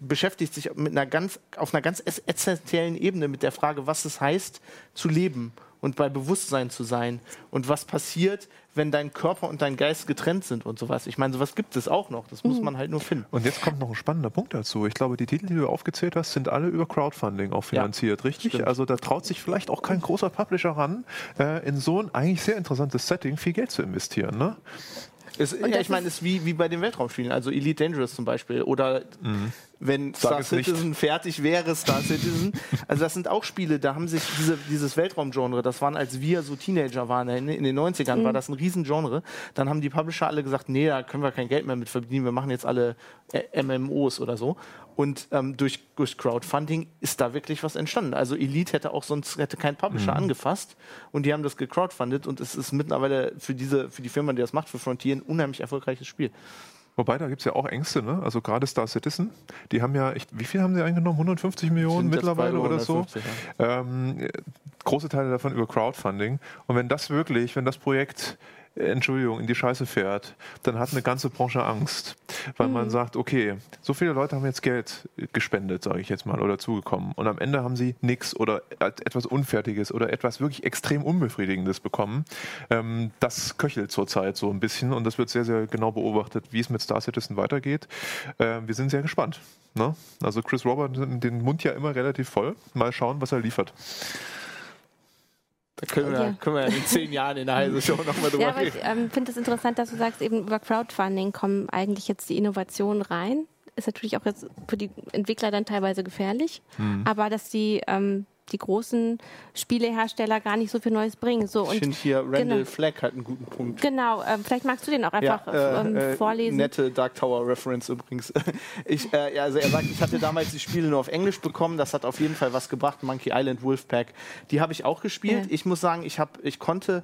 beschäftigt sich mit einer ganz, auf einer ganz ess- essentiellen Ebene mit der Frage, was es heißt, zu leben und bei Bewusstsein zu sein und was passiert, wenn dein Körper und dein Geist getrennt sind und sowas. Ich meine, sowas gibt es auch noch. Das muss man halt nur finden. Und jetzt kommt noch ein spannender Punkt dazu. Ich glaube, die Titel, die du aufgezählt hast, sind alle über Crowdfunding auch finanziert, richtig? stimmt. Also da traut sich vielleicht auch kein großer Publisher ran, äh, in so ein eigentlich sehr interessantes Setting viel Geld zu investieren. Ne? Ist, ja, ich meine, es ist wie, wie bei den Weltraumspielen, also Elite Dangerous zum Beispiel. Oder mhm. Wenn Star Citizen nicht. fertig wäre, Star Citizen. also das sind auch Spiele, da haben sich diese, dieses Weltraumgenre, das waren, als wir so Teenager waren, in, den 90ern, mhm. war das ein Riesengenre. Dann haben die Publisher alle gesagt, nee, da können wir kein Geld mehr mit verdienen, wir machen jetzt alle äh, MMOs oder so. Und ähm, durch, durch, Crowdfunding ist da wirklich was entstanden. Also Elite hätte auch sonst hätte kein Publisher mhm. angefasst und die haben das gecrowdfundet und es ist mittlerweile für diese für die Firma, die das macht, für Frontier, ein unheimlich erfolgreiches Spiel. Wobei, da gibt es ja auch Ängste, ne? Also gerade Star Citizen, die haben ja, echt, wie viel haben sie eingenommen? 150 Millionen mittlerweile oder so? Ja. Ähm, große Teile davon über Crowdfunding. Und wenn das wirklich, wenn das Projekt Entschuldigung, in die Scheiße fährt, dann hat eine ganze Branche Angst, weil mhm. man sagt, okay, so viele Leute haben jetzt Geld gespendet, sage ich jetzt mal, oder zugekommen und am Ende haben sie nichts oder etwas Unfertiges oder etwas wirklich extrem Unbefriedigendes bekommen. Ähm, das köchelt zurzeit so ein bisschen und das wird sehr, sehr genau beobachtet, wie es mit Star Citizen weitergeht. Äh, wir sind sehr gespannt. Ne? Also Chris Robert den Mund ja immer relativ voll. Mal schauen, was er liefert. Da können wir, ja. können wir in zehn Jahren in der Heise Show nochmal drüber ja, aber reden. Ich ähm, finde es interessant, dass du sagst, eben über Crowdfunding kommen eigentlich jetzt die Innovationen rein. Ist natürlich auch jetzt für die Entwickler dann teilweise gefährlich. Mhm. Aber dass die ähm, die großen Spielehersteller gar nicht so viel Neues bringen. So, ich finde hier Randall genau, Flagg hat einen guten Punkt. Genau, äh, vielleicht magst du den auch einfach ja, äh, ähm, äh, vorlesen. Nette Dark Tower Reference übrigens. ich, äh, also er sagt, ich hatte damals die Spiele nur auf Englisch bekommen, das hat auf jeden Fall was gebracht. Monkey Island, Wolfpack, die habe ich auch gespielt. Ja. Ich muss sagen, ich, hab, ich konnte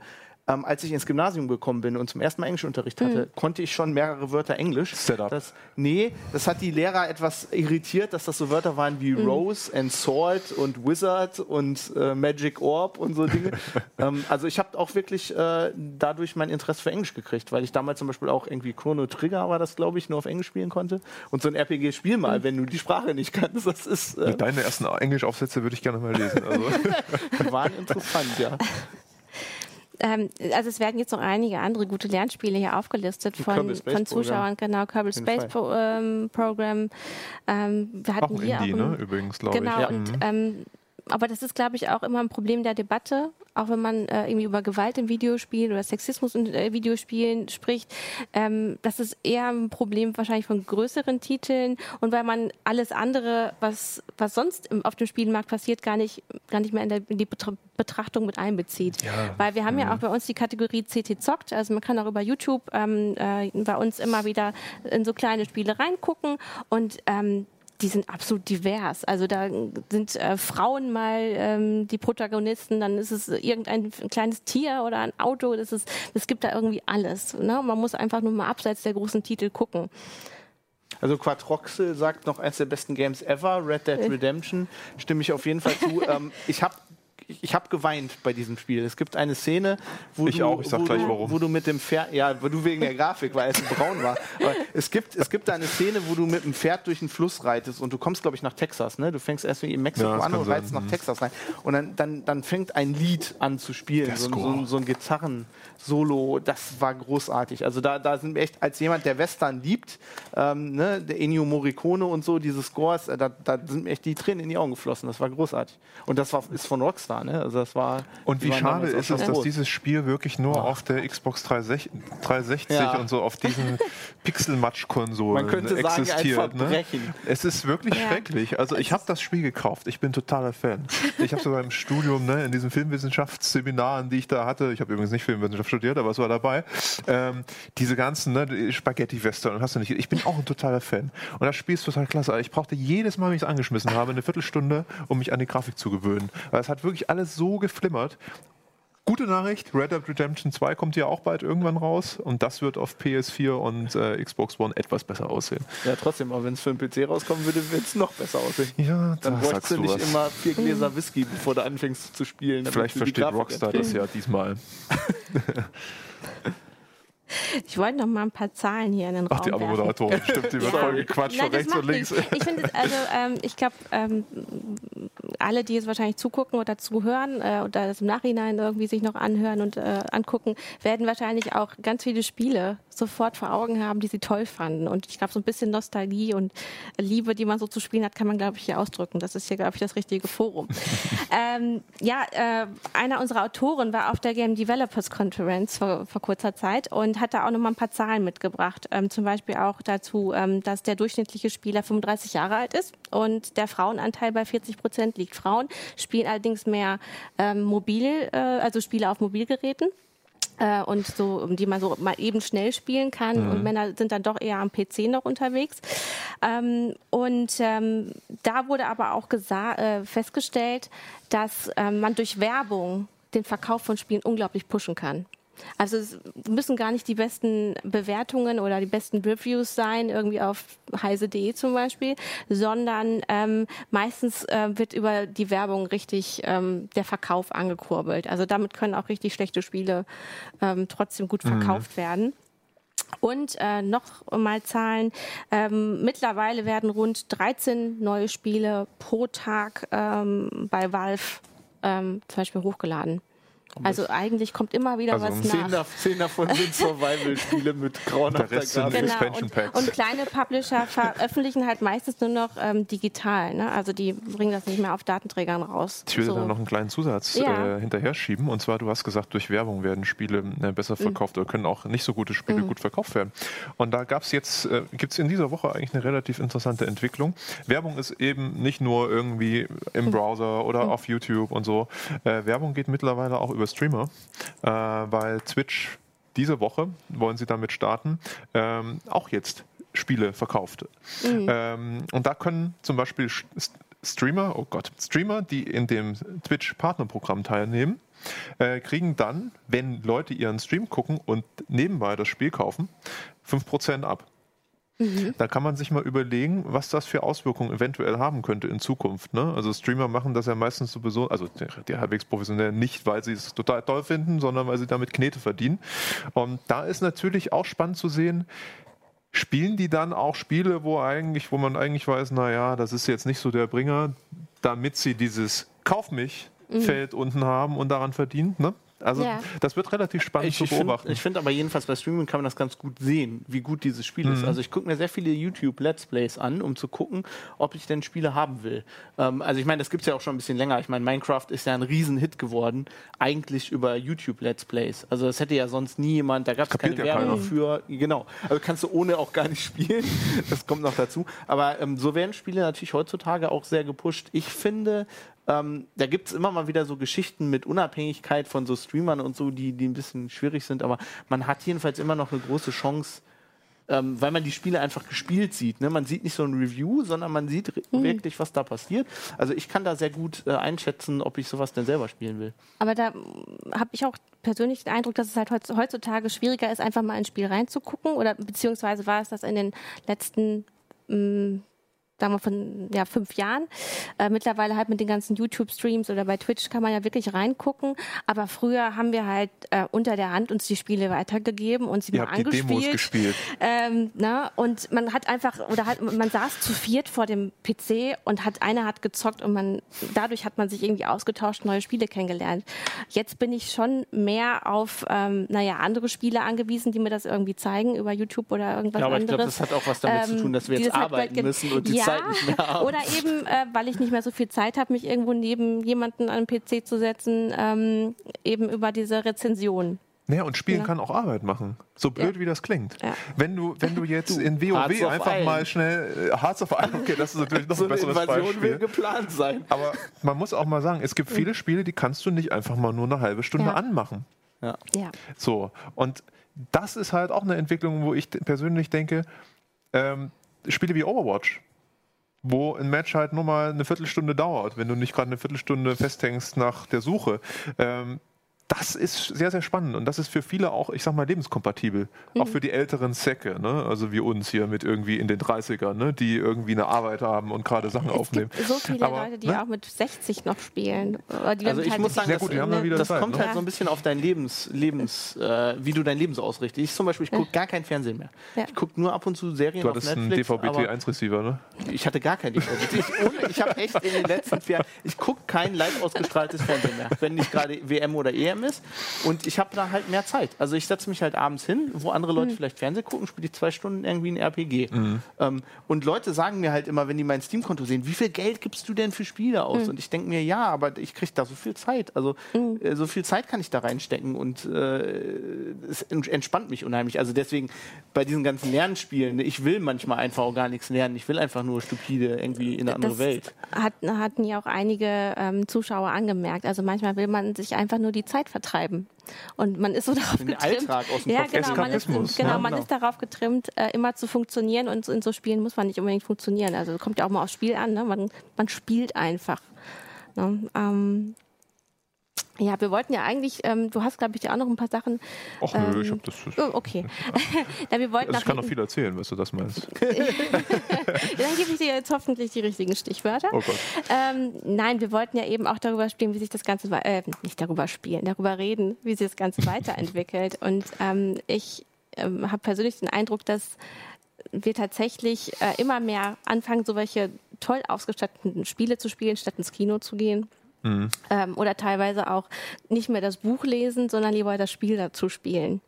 ähm, als ich ins Gymnasium gekommen bin und zum ersten Mal Englischunterricht hatte, mhm. konnte ich schon mehrere Wörter Englisch. Setup. Das, nee, das hat die Lehrer etwas irritiert, dass das so Wörter waren wie mhm. Rose and Sword und Wizard und äh, Magic Orb und so Dinge. ähm, also ich habe auch wirklich äh, dadurch mein Interesse für Englisch gekriegt, weil ich damals zum Beispiel auch irgendwie Chrono Trigger war das, glaube ich, nur auf Englisch spielen konnte. Und so ein RPG-Spiel mal, mhm. wenn du die Sprache nicht kannst, das ist... Äh, Deine ersten Englisch-Aufsätze würde ich gerne mal lesen. Also. die waren interessant, ja. Ähm, also es werden jetzt noch einige andere gute Lernspiele hier aufgelistet von, von Zuschauern, genau, Kerbal Space Pro, ähm, Program. Ähm, wir hatten auch hier Indie, auch ein, ne? übrigens, glaube genau, ich. Genau, und mhm. ähm, aber das ist, glaube ich, auch immer ein Problem der Debatte, auch wenn man äh, irgendwie über Gewalt im Videospiel oder Sexismus in äh, Videospielen spricht. Ähm, das ist eher ein Problem wahrscheinlich von größeren Titeln und weil man alles andere, was, was sonst im, auf dem Spielmarkt passiert, gar nicht, gar nicht mehr in, der, in die Betrachtung mit einbezieht. Ja. Weil wir haben mhm. ja auch bei uns die Kategorie CT zockt, also man kann auch über YouTube ähm, äh, bei uns immer wieder in so kleine Spiele reingucken und ähm, die sind absolut divers. Also da sind äh, Frauen mal ähm, die Protagonisten, dann ist es irgendein kleines Tier oder ein Auto. Das ist, es gibt da irgendwie alles. Ne? Man muss einfach nur mal abseits der großen Titel gucken. Also Quadroxel sagt noch eines der besten Games ever, Red Dead Redemption, stimme ich auf jeden Fall zu. ähm, ich habe ich habe geweint bei diesem Spiel. Es gibt eine Szene, wo ich du, auch, ich sag gleich warum. wo du mit dem Pferd, ja, wo du wegen der Grafik, weil es braun war. Aber es gibt, es gibt eine Szene, wo du mit dem Pferd durch den Fluss reitest und du kommst, glaube ich, nach Texas. Ne? Du fängst erst in Mexiko ja, an und reitest nach mhm. Texas rein. Und dann, dann, dann fängt ein Lied an zu spielen, so, so, so, ein Gitarren-Solo. Das war großartig. Also da, da sind wir echt als jemand, der Western liebt, ähm, ne? der Ennio Morricone und so, diese Scores, äh, da, da sind mir echt die Tränen in die Augen geflossen. Das war großartig. Und das war, ist von Rockstar. Ne? Also das war, und wie schade ist es, dass dieses Spiel wirklich nur oh. auf der Xbox 360, 360 ja. und so auf diesen Pixel-Match-Konsolen existiert. Sagen, ne? Es ist wirklich ja. schrecklich. Also ich habe das Spiel gekauft. Ich bin totaler Fan. Ich habe sogar im Studium, ne, in diesen Filmwissenschaftsseminaren, die ich da hatte, ich habe übrigens nicht Filmwissenschaft studiert, aber es war dabei, ähm, diese ganzen ne, Spaghetti-Western hast du nicht. Ich bin auch ein totaler Fan. Und das Spiel ist total klasse. Ich brauchte jedes Mal, wenn ich es angeschmissen habe, eine Viertelstunde, um mich an die Grafik zu gewöhnen. Weil es hat wirklich alles so geflimmert. Gute Nachricht, Red Dead Redemption 2 kommt ja auch bald irgendwann raus und das wird auf PS4 und äh, Xbox One etwas besser aussehen. Ja, trotzdem, aber wenn es für einen PC rauskommen würde, wird es noch besser aussehen. Ja, dann bräuchtest du nicht was. immer vier Gläser Whisky, bevor du anfängst zu spielen. Vielleicht versteht Rockstar das ja diesmal. Ich wollte noch mal ein paar Zahlen hier in den Raum Ach, die Moderatorin, stimmt, die wird ja. voll gequatscht von rechts und links. Nicht. Ich finde, also ähm, ich glaube, ähm, alle, die jetzt wahrscheinlich zugucken oder zuhören äh, oder das im Nachhinein irgendwie sich noch anhören und äh, angucken, werden wahrscheinlich auch ganz viele Spiele sofort vor Augen haben, die sie toll fanden. Und ich glaube, so ein bisschen Nostalgie und Liebe, die man so zu spielen hat, kann man, glaube ich, hier ausdrücken. Das ist hier, glaube ich, das richtige Forum. ähm, ja, äh, einer unserer Autoren war auf der Game Developers Conference vor, vor kurzer Zeit und hat da auch noch mal ein paar Zahlen mitgebracht. Ähm, zum Beispiel auch dazu, ähm, dass der durchschnittliche Spieler 35 Jahre alt ist und der Frauenanteil bei 40 Prozent liegt. Frauen spielen allerdings mehr ähm, mobil, äh, also Spiele auf Mobilgeräten äh, und so, die man so mal eben schnell spielen kann. Mhm. Und Männer sind dann doch eher am PC noch unterwegs. Ähm, und ähm, da wurde aber auch äh, festgestellt, dass ähm, man durch Werbung den Verkauf von Spielen unglaublich pushen kann. Also es müssen gar nicht die besten Bewertungen oder die besten Reviews sein, irgendwie auf heise.de zum Beispiel, sondern ähm, meistens äh, wird über die Werbung richtig ähm, der Verkauf angekurbelt. Also damit können auch richtig schlechte Spiele ähm, trotzdem gut mhm. verkauft mhm. werden. Und äh, noch mal Zahlen. Ähm, mittlerweile werden rund 13 neue Spiele pro Tag ähm, bei Valve ähm, zum Beispiel hochgeladen. Also eigentlich kommt immer wieder also was zehn nach. Zehn davon sind Survival-Spiele mit grauenhafter Grafik. Genau. Und, und, kleine Publisher veröffentlichen halt meistens nur noch ähm, digital. Ne? Also die bringen das nicht mehr auf Datenträgern raus. Ich würde so. da noch einen kleinen Zusatz ja. äh, hinterher schieben. Und zwar, du hast gesagt, durch Werbung werden Spiele äh, besser mhm. verkauft mhm. oder können auch nicht so gute Spiele mhm. gut verkauft werden. Und da gab es jetzt, äh, gibt es in dieser Woche eigentlich eine relativ interessante Entwicklung. Werbung ist eben nicht nur irgendwie im mhm. Browser oder mhm. auf YouTube und so. Äh, Werbung geht mittlerweile auch über über Streamer, äh, weil Twitch diese Woche, wollen sie damit starten, ähm, auch jetzt Spiele verkauft. Mhm. Ähm, und da können zum Beispiel Streamer, oh Gott, Streamer, die in dem Twitch-Partnerprogramm teilnehmen, äh, kriegen dann, wenn Leute ihren Stream gucken und nebenbei das Spiel kaufen, 5% ab. Mhm. Da kann man sich mal überlegen, was das für Auswirkungen eventuell haben könnte in Zukunft. Ne? Also Streamer machen das ja meistens sowieso, also die, die halbwegs professionell nicht, weil sie es total toll finden, sondern weil sie damit Knete verdienen. Und da ist natürlich auch spannend zu sehen, spielen die dann auch Spiele, wo eigentlich, wo man eigentlich weiß, naja, das ist jetzt nicht so der Bringer, damit sie dieses Kauf mich mhm. Feld unten haben und daran verdienen. Ne? Also ja. das wird relativ spannend ich, zu beobachten. Find, ich finde aber jedenfalls bei Streaming kann man das ganz gut sehen, wie gut dieses Spiel mhm. ist. Also ich gucke mir sehr viele YouTube Let's Plays an, um zu gucken, ob ich denn Spiele haben will. Ähm, also ich meine, das gibt es ja auch schon ein bisschen länger. Ich meine, Minecraft ist ja ein Riesenhit geworden, eigentlich über YouTube Let's Plays. Also das hätte ja sonst nie jemand, da gab es keine Werbung ja für. Genau. Also kannst du ohne auch gar nicht spielen. Das kommt noch dazu. Aber ähm, so werden Spiele natürlich heutzutage auch sehr gepusht. Ich finde, ähm, da gibt es immer mal wieder so Geschichten mit Unabhängigkeit von so Streamern und so, die, die ein bisschen schwierig sind, aber man hat jedenfalls immer noch eine große Chance, ähm, weil man die Spiele einfach gespielt sieht. Ne? Man sieht nicht so ein Review, sondern man sieht mhm. wirklich, was da passiert. Also ich kann da sehr gut äh, einschätzen, ob ich sowas denn selber spielen will. Aber da habe ich auch persönlich den Eindruck, dass es halt heutzutage schwieriger ist, einfach mal ein Spiel reinzugucken oder beziehungsweise war es das in den letzten mm, sagen wir von ja, fünf Jahren. Äh, mittlerweile halt mit den ganzen YouTube-Streams oder bei Twitch kann man ja wirklich reingucken. Aber früher haben wir halt äh, unter der Hand uns die Spiele weitergegeben und sie Ihr mal habt angespielt. Die Demos gespielt. Ähm, na, und man hat einfach, oder halt, man saß zu viert vor dem PC und hat, einer hat gezockt und man, dadurch hat man sich irgendwie ausgetauscht, neue Spiele kennengelernt. Jetzt bin ich schon mehr auf, ähm, naja, andere Spiele angewiesen, die mir das irgendwie zeigen über YouTube oder irgendwas ja, aber anderes. ich glaube, das hat auch was damit ähm, zu tun, dass wir jetzt arbeiten müssen und die ja, Zeit nicht mehr haben. Oder eben, äh, weil ich nicht mehr so viel Zeit habe, mich irgendwo neben jemanden an den PC zu setzen, ähm, eben über diese Rezension. Naja, und Spielen ja. kann auch Arbeit machen. So blöd, ja. wie das klingt. Ja. Wenn, du, wenn du jetzt du, in WoW einfach ein. mal schnell äh, Hearts of Iron, okay, das ist natürlich noch so ein besseres eine Invasion Beispiel. will geplant sein. Aber man muss auch mal sagen, es gibt viele Spiele, die kannst du nicht einfach mal nur eine halbe Stunde anmachen. Ja. ja. So, und das ist halt auch eine Entwicklung, wo ich persönlich denke, ähm, Spiele wie Overwatch, wo ein Match halt nur mal eine Viertelstunde dauert, wenn du nicht gerade eine Viertelstunde festhängst nach der Suche. Ähm, das ist sehr, sehr spannend und das ist für viele auch, ich sag mal, lebenskompatibel. Mhm. Auch für die älteren Säcke, ne? also wie uns hier mit irgendwie in den 30ern, ne? die irgendwie eine Arbeit haben und gerade Sachen es aufnehmen. Gibt so viele Aber, Leute, die ne? auch mit 60 noch spielen. also ich halt muss sagen, gut, das, das Zeit, kommt ne? halt so ein bisschen auf dein Lebens, Lebens äh, wie du dein Leben so ausrichtest. Ich zum Beispiel, ich gucke gar kein Fernsehen mehr. Ja. Ich gucke nur ab und zu Serien du auf Netflix. Du hattest einen DVB-T1-Receiver, ne? Ich hatte gar keinen DVB-T. Ich, ich habe echt in den letzten vier Jahren, ich gucke kein live ausgestrahltes Fernsehen mehr, wenn nicht gerade WM oder EM ist. Und ich habe da halt mehr Zeit. Also ich setze mich halt abends hin, wo andere Leute mhm. vielleicht Fernsehen gucken, spiele ich zwei Stunden irgendwie ein RPG. Mhm. Ähm, und Leute sagen mir halt immer, wenn die mein Steam-Konto sehen, wie viel Geld gibst du denn für Spiele aus? Mhm. Und ich denke mir, ja, aber ich kriege da so viel Zeit. Also mhm. äh, so viel Zeit kann ich da reinstecken und äh, es entspannt mich unheimlich. Also deswegen bei diesen ganzen Lernspielen, ich will manchmal einfach auch gar nichts lernen. Ich will einfach nur stupide irgendwie in eine andere das Welt. Hat, hatten ja auch einige ähm, Zuschauer angemerkt. Also manchmal will man sich einfach nur die Zeit vertreiben. Und man ist so darauf Den getrimmt. Alltag aus dem ja, genau, man ist, genau, ja, man genau. ist darauf getrimmt, äh, immer zu funktionieren und in so Spielen muss man nicht unbedingt funktionieren. Also kommt ja auch mal aufs Spiel an, ne? man, man spielt einfach. Ne? Ähm, ja, wir wollten ja eigentlich, ähm, du hast, glaube ich, ja auch noch ein paar Sachen. Ach nö, ähm, ich habe das. Oh, okay. ja, wir wollten also ich kann noch viel erzählen, was du das meinst. Dann gebe ich dir jetzt hoffentlich die richtigen Stichwörter. Oh Gott. Ähm, nein, wir wollten ja eben auch darüber spielen, wie sich das Ganze, äh, nicht darüber spielen, darüber reden, wie sich das Ganze weiterentwickelt. Und ähm, ich ähm, habe persönlich den Eindruck, dass wir tatsächlich äh, immer mehr anfangen, so welche toll ausgestatteten Spiele zu spielen, statt ins Kino zu gehen. Mhm. Ähm, oder teilweise auch nicht mehr das Buch lesen, sondern lieber das Spiel dazu spielen.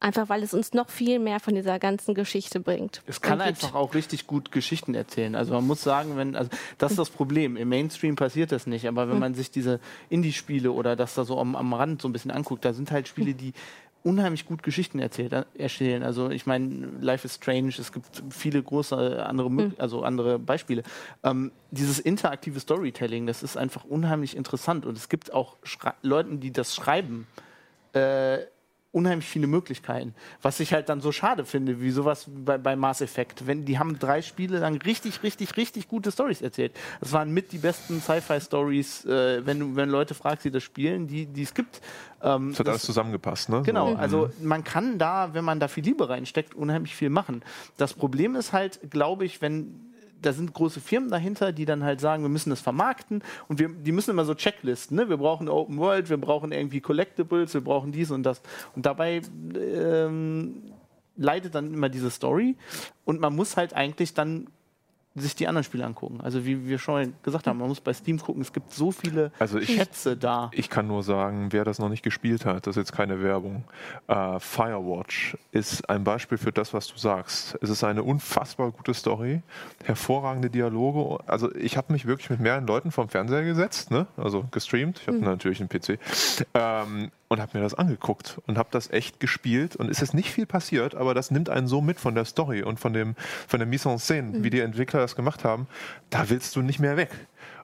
Einfach weil es uns noch viel mehr von dieser ganzen Geschichte bringt. Es kann einfach auch richtig gut Geschichten erzählen. Also man muss sagen, wenn, also das ist das Problem. Im Mainstream passiert das nicht, aber wenn mhm. man sich diese Indie-Spiele oder das da so am, am Rand so ein bisschen anguckt, da sind halt Spiele, die unheimlich gut Geschichten erzählt, äh, erzählen. Also ich meine, Life is Strange, es gibt viele große andere, mhm. also andere Beispiele. Ähm, dieses interaktive Storytelling, das ist einfach unheimlich interessant und es gibt auch Schre Leuten, die das schreiben. Äh, unheimlich viele Möglichkeiten. Was ich halt dann so schade finde, wie sowas bei, bei Mass Effect. Wenn, die haben drei Spiele lang richtig, richtig, richtig gute Stories erzählt. Das waren mit die besten Sci-Fi-Stories, äh, wenn, wenn Leute fragst, die das spielen, die, die es gibt. Ähm, das hat das, alles zusammengepasst, ne? Genau, so. also man kann da, wenn man da viel Liebe reinsteckt, unheimlich viel machen. Das Problem ist halt, glaube ich, wenn da sind große Firmen dahinter, die dann halt sagen, wir müssen das vermarkten und wir, die müssen immer so Checklisten, ne? wir brauchen Open World, wir brauchen irgendwie Collectibles, wir brauchen dies und das. Und dabei ähm, leidet dann immer diese Story und man muss halt eigentlich dann sich die anderen Spiele angucken. Also wie wir schon gesagt haben, man muss bei Steam gucken, es gibt so viele also ich, Schätze da. Ich kann nur sagen, wer das noch nicht gespielt hat, das ist jetzt keine Werbung. Uh, Firewatch ist ein Beispiel für das, was du sagst. Es ist eine unfassbar gute Story, hervorragende Dialoge. Also ich habe mich wirklich mit mehreren Leuten vom Fernseher gesetzt, ne? also gestreamt. Ich habe mhm. natürlich einen PC. Ähm, und habe mir das angeguckt und habe das echt gespielt und es ist nicht viel passiert, aber das nimmt einen so mit von der Story und von dem von der Mise en scène, mhm. wie die Entwickler das gemacht haben, da willst du nicht mehr weg.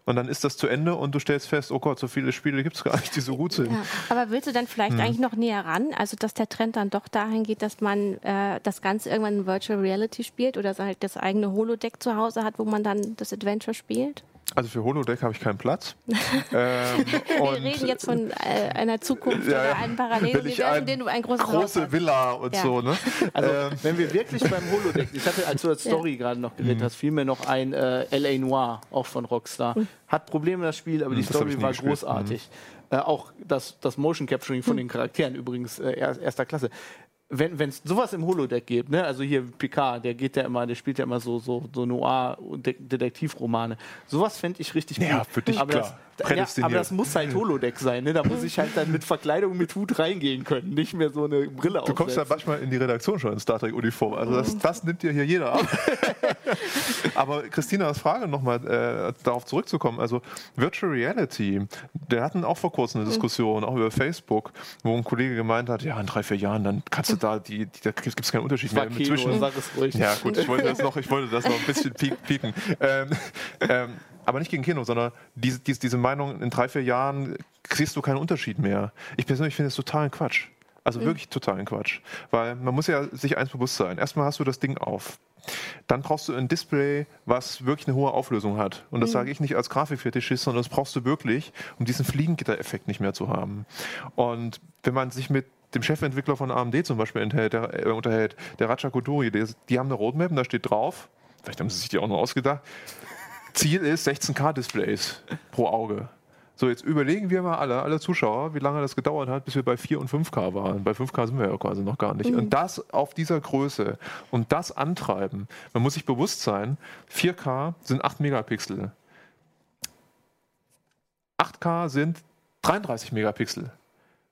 Und dann ist das zu Ende und du stellst fest, oh Gott, so viele Spiele gibt es gar nicht, die so gut sind. Ja, aber willst du dann vielleicht hm. eigentlich noch näher ran? Also, dass der Trend dann doch dahin geht, dass man äh, das Ganze irgendwann in Virtual Reality spielt oder halt das eigene Holodeck zu Hause hat, wo man dann das Adventure spielt? Also für Holodeck habe ich keinen Platz. ähm, Wir reden jetzt von äh, einer Zukunft ja, oder einem Paralleluniversum, in dem du ein großes große Haus Villa und ja. so. Ne? Also ähm. wenn wir wirklich beim Holodeck, ich hatte, als du als Story ja. gerade noch geredet mhm. hast, fiel mir noch ein äh, L.A. Noir, auch von Rockstar. Mhm. Hat Probleme das Spiel, aber die das Story war gespielt. großartig. Mhm. Äh, auch das, das Motion Capturing von mhm. den Charakteren übrigens äh, erster Klasse wenn es sowas im Holodeck gibt, ne, also hier Picard, der geht ja immer, der spielt ja immer so, so, so Noir-Detektivromane. Sowas fände ich richtig gut. Ja, für dich aber klar. Das, ja, aber das muss halt Holodeck sein, ne? Da muss ich halt dann mit Verkleidung mit Hut reingehen können, nicht mehr so eine Brille Du kommst ja manchmal in die Redaktion schon in Star Trek-Uniform. Also das, das, nimmt dir hier jeder ab. aber Christinas Frage nochmal äh, darauf zurückzukommen. Also Virtual Reality, der hatten auch vor kurzem eine Diskussion, auch über Facebook, wo ein Kollege gemeint hat, ja, in drei, vier Jahren, dann kannst du da, die, die da gibt es keinen Unterschied mehr. Kino, Inzwischen, sag es ruhig. Ja, gut, ich wollte das noch, ich wollte das noch ein bisschen pieken. Ähm, ähm, aber nicht gegen Kino, sondern diese, diese, diese Meinung, in drei, vier Jahren siehst du keinen Unterschied mehr. Ich persönlich finde es totalen Quatsch. Also mhm. wirklich totalen Quatsch. Weil man muss ja sich eins bewusst sein. Erstmal hast du das Ding auf. dann brauchst du ein Display, was wirklich eine hohe Auflösung hat. Und das sage ich nicht als Grafikfetischist, sondern das brauchst du wirklich, um diesen Fliegengitter-Effekt nicht mehr zu haben. Und wenn man sich mit dem Chefentwickler von AMD zum Beispiel unterhält, der, äh, unterhält, der Raja Koduri, die, die haben eine Roadmap und da steht drauf, vielleicht haben sie sich die auch noch ausgedacht, Ziel ist 16K-Displays pro Auge. So, jetzt überlegen wir mal alle, alle Zuschauer, wie lange das gedauert hat, bis wir bei 4 und 5K waren. Bei 5K sind wir ja quasi noch gar nicht. Mhm. Und das auf dieser Größe und das antreiben. Man muss sich bewusst sein, 4K sind 8 Megapixel. 8K sind 33 Megapixel.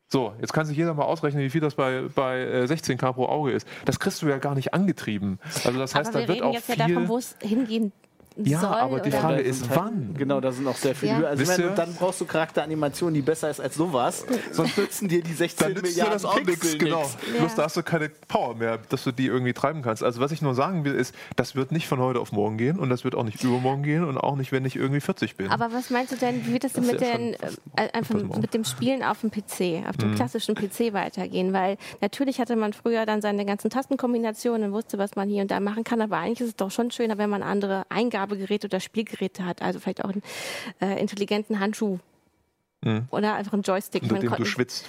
So, jetzt kann sich jeder mal ausrechnen, wie viel das bei, bei äh, 16K pro Auge ist. Das kriegst du ja gar nicht angetrieben. Also das heißt, aber wir da wird reden auch jetzt viel... ja davon, wo es hingehen Ja, soll. aber die? Frage ist, wann? Genau, da sind auch sehr viele. Ja. Also, meine, dann brauchst du Charakteranimationen, die besser ist als sowas. Sonst nützen dir die 16 Dann Milliarden das auch nichts, Pixel genau. nix. Ja. Bloß da hast du keine Power mehr, dass du die irgendwie treiben kannst. Also was ich nur sagen will, ist, das wird nicht von heute auf morgen gehen und das wird auch nicht übermorgen gehen und auch nicht, wenn ich irgendwie 40 bin. Aber was meinst du denn, wie wird es denn Das mit, ist ja den, fast- äh, einfach mit dem Spielen auf dem PC, auf Mhm. dem klassischen PC weitergehen? Weil natürlich hatte man früher dann seine ganzen Tastenkombinationen und wusste, was man hier und da machen kann, aber eigentlich ist es doch schon schöner, wenn man andere Eingabegeräte oder Spielgeräte hat, also vielleicht auch einen äh, intelligenten Handschuh. Mhm. Oder einfach einen Joystick. unter dem du schwitzt.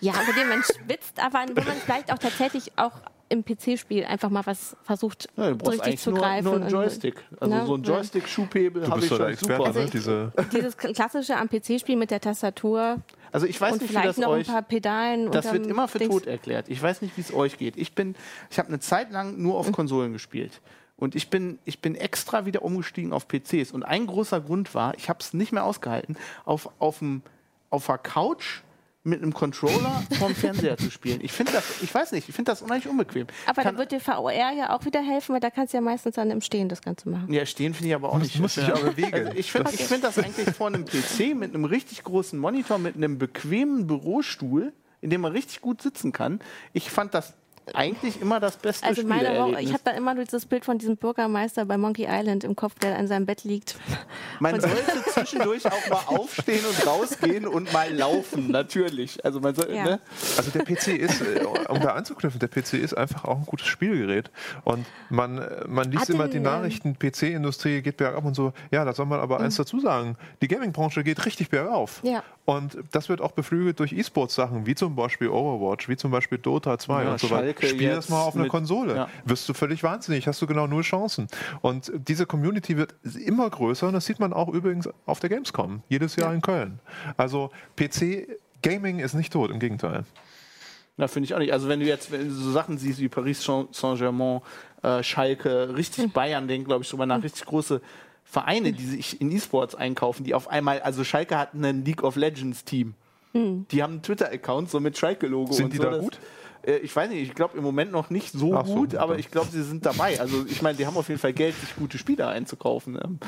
Ja, unter dem man schwitzt, aber wo man vielleicht auch tatsächlich auch im PC-Spiel einfach mal was versucht Ja, du brauchst richtig zu nur, greifen. nur einen Joystick. Also Ne? so ein Du habe ich schon Experte, super. ne? Diese, Dieses klassische am PC-Spiel mit der Tastatur Also ich weiß und nicht, wie vielleicht das noch euch... ein paar Pedalen. Das wird immer für Dings. tot erklärt. Ich weiß nicht, wie es euch geht. Ich bin, ich habe eine Zeit lang nur Mhm. auf Konsolen gespielt. Und ich bin, ich bin extra wieder umgestiegen auf PCs. Und ein großer Grund war, ich habe es nicht mehr ausgehalten, auf, auf, dem, auf der Couch mit einem Controller vom Fernseher zu spielen. Ich finde das, ich weiß nicht, ich finde das unheimlich unbequem. Aber da wird dir VR ja auch wieder helfen, weil da kannst du ja meistens dann im Stehen das Ganze machen. Ja, stehen finde ich aber auch nicht. muss dich aber bewegen. Also ich finde ich find das eigentlich vor einem PC mit einem richtig großen Monitor, mit einem bequemen Bürostuhl, in dem man richtig gut sitzen kann. Ich fand das eigentlich immer das beste Also meine Woche, ich habe dann immer dieses Bild von diesem Bürgermeister bei Monkey Island im Kopf, der an seinem Bett liegt. Man sollte zwischendurch auch mal aufstehen und rausgehen und mal laufen, natürlich. Also man soll, Ja. ne? Also der PC ist, äh, um da anzuknüpfen, der PC ist einfach auch ein gutes Spielgerät. Und man, man liest Hat immer denn, die ähm, Nachrichten, PC-Industrie geht bergab und so. Ja, da soll man aber eins dazu sagen. Die Gaming-Branche geht richtig bergauf. Ja. Und das wird auch beflügelt durch E-Sports-Sachen, wie zum Beispiel Overwatch, wie zum Beispiel Dota 2 Ja, und so weiter. Schalke Spiel das mal auf einer Konsole. ja. Wirst du völlig wahnsinnig, hast du genau null Chancen. Und diese Community wird immer größer und das sieht man auch übrigens auf der Gamescom, jedes Jahr Ja. in Köln. Also PC, Gaming ist nicht tot, im Gegenteil. Na, finde ich auch nicht. Also wenn du jetzt wenn du so Sachen siehst wie Paris Saint- Saint-Germain, äh, Schalke, richtig Bayern denkt, glaube ich, drüber nach, richtig große Vereine, die sich in E-Sports einkaufen, die auf einmal, also Schalke hat ein League of Legends Team. Die haben einen Twitter-Account, so mit Schalke-Logo. Sind und die so, da das- gut? Äh, Ich weiß nicht, ich glaube im Moment noch nicht so so, gut, aber okay. ich glaube, sie sind dabei. Also ich meine, die haben auf jeden Fall Geld, sich gute Spieler einzukaufen. Ähm,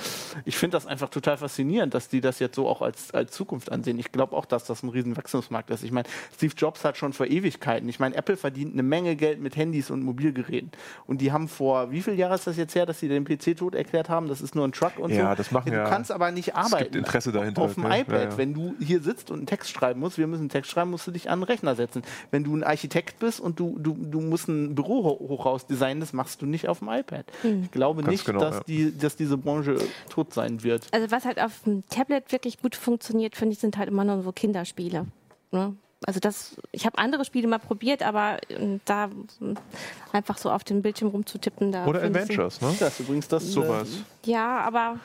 Ich finde das einfach total faszinierend, dass die das jetzt so auch als, als Zukunft ansehen. Ich glaube auch, dass das ein riesen Wachstumsmarkt ist. Ich meine, Steve Jobs hat schon vor Ewigkeiten, ich meine, Apple verdient eine Menge Geld mit Handys und Mobilgeräten. Und die haben vor, wie viele Jahre ist das jetzt her, dass sie den PC tot erklärt haben? Das ist nur ein Truck und so. Ja, das machen Du ja- kannst aber nicht arbeiten. Interesse dahinter, Auf dem ne? iPad, Ja, ja. wenn du hier sitzt und einen Text schreiben musst, wir müssen einen Text schreiben, musst du dich an den Rechner setzen. Wenn du ein Architekt bist und du, du, du musst ein Büro ho- hochhaus designen, das machst du nicht auf dem iPad. Ich glaube Ganz nicht, genau, dass, ja. die, dass diese Branche tot sein wird. Also was halt auf dem Tablet wirklich gut funktioniert, finde ich, sind halt immer nur so Kinderspiele. Ne? Also das, ich habe andere Spiele mal probiert, aber ähm, da einfach so auf dem Bildschirm rumzutippen, da Oder Adventures, ne? Das ist übrigens das. Sowas. Ja, aber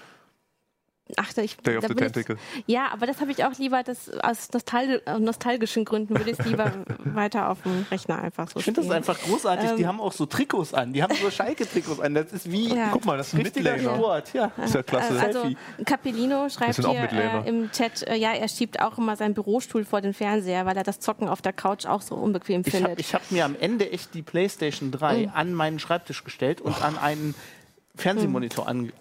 ach, ich, Day of da the bin ich- Tentacle. Ja, aber das habe ich auch lieber, das aus nostal nostalgischen Gründen würde ich es lieber weiter auf dem Rechner einfach so Ich finde das einfach großartig. die Ähm. haben auch so Trikots an. Die haben so Schalke-Trikots an. Das ist wie Ja. Guck mal, das ist ein richtiger. Sport. Ja. Ist ja klasse. Also Selfie. Capellino schreibt hier äh, im Chat, äh, ja, er schiebt auch immer seinen Bürostuhl vor den Fernseher, weil er das Zocken auf der Couch auch so unbequem Ich habe findet. ich hab mir am Ende echt die PlayStation 3 Mhm. an meinen Schreibtisch gestellt und an einen Fernsehmonitor an,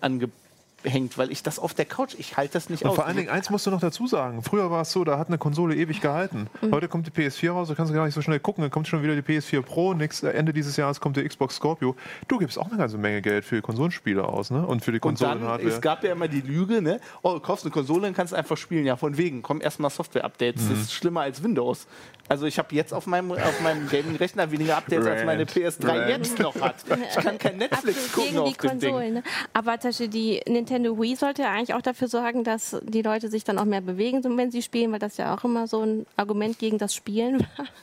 angehängt, weil ich das auf der Couch, ich halte das nicht Und aus. vor allen Dingen, eins musst du noch dazu sagen. Früher war es so, da hat eine Konsole ewig gehalten. Mhm. Heute kommt die PS4 raus, da kannst du gar nicht so schnell gucken. Dann kommt schon wieder die PS4 Pro. Nächst, Ende dieses Jahres kommt der Xbox Scorpio. Du gibst auch eine ganze Menge Geld für die Konsolenspiele aus, ne? Und für die und dann, Konsolenhardware. es gab ja immer die Lüge, ne? Oh, du kaufst eine Konsole und kannst einfach spielen. Ja, von wegen. Kommen erstmal Software-Updates. Mhm. Das ist schlimmer als Windows. Also ich habe jetzt auf meinem, auf meinem Gaming-Rechner weniger Updates, als meine PS3 Rant. jetzt noch hat. Ich kann kein Netflix Absolut gucken gegen auf die dem Ding. Konsolen. Ne? Aber zum Beispiel die Nintendo Wii sollte ja eigentlich auch dafür sorgen, dass die Leute sich dann auch mehr bewegen, so wenn sie spielen, weil das ja auch immer so ein Argument gegen das Spielen war.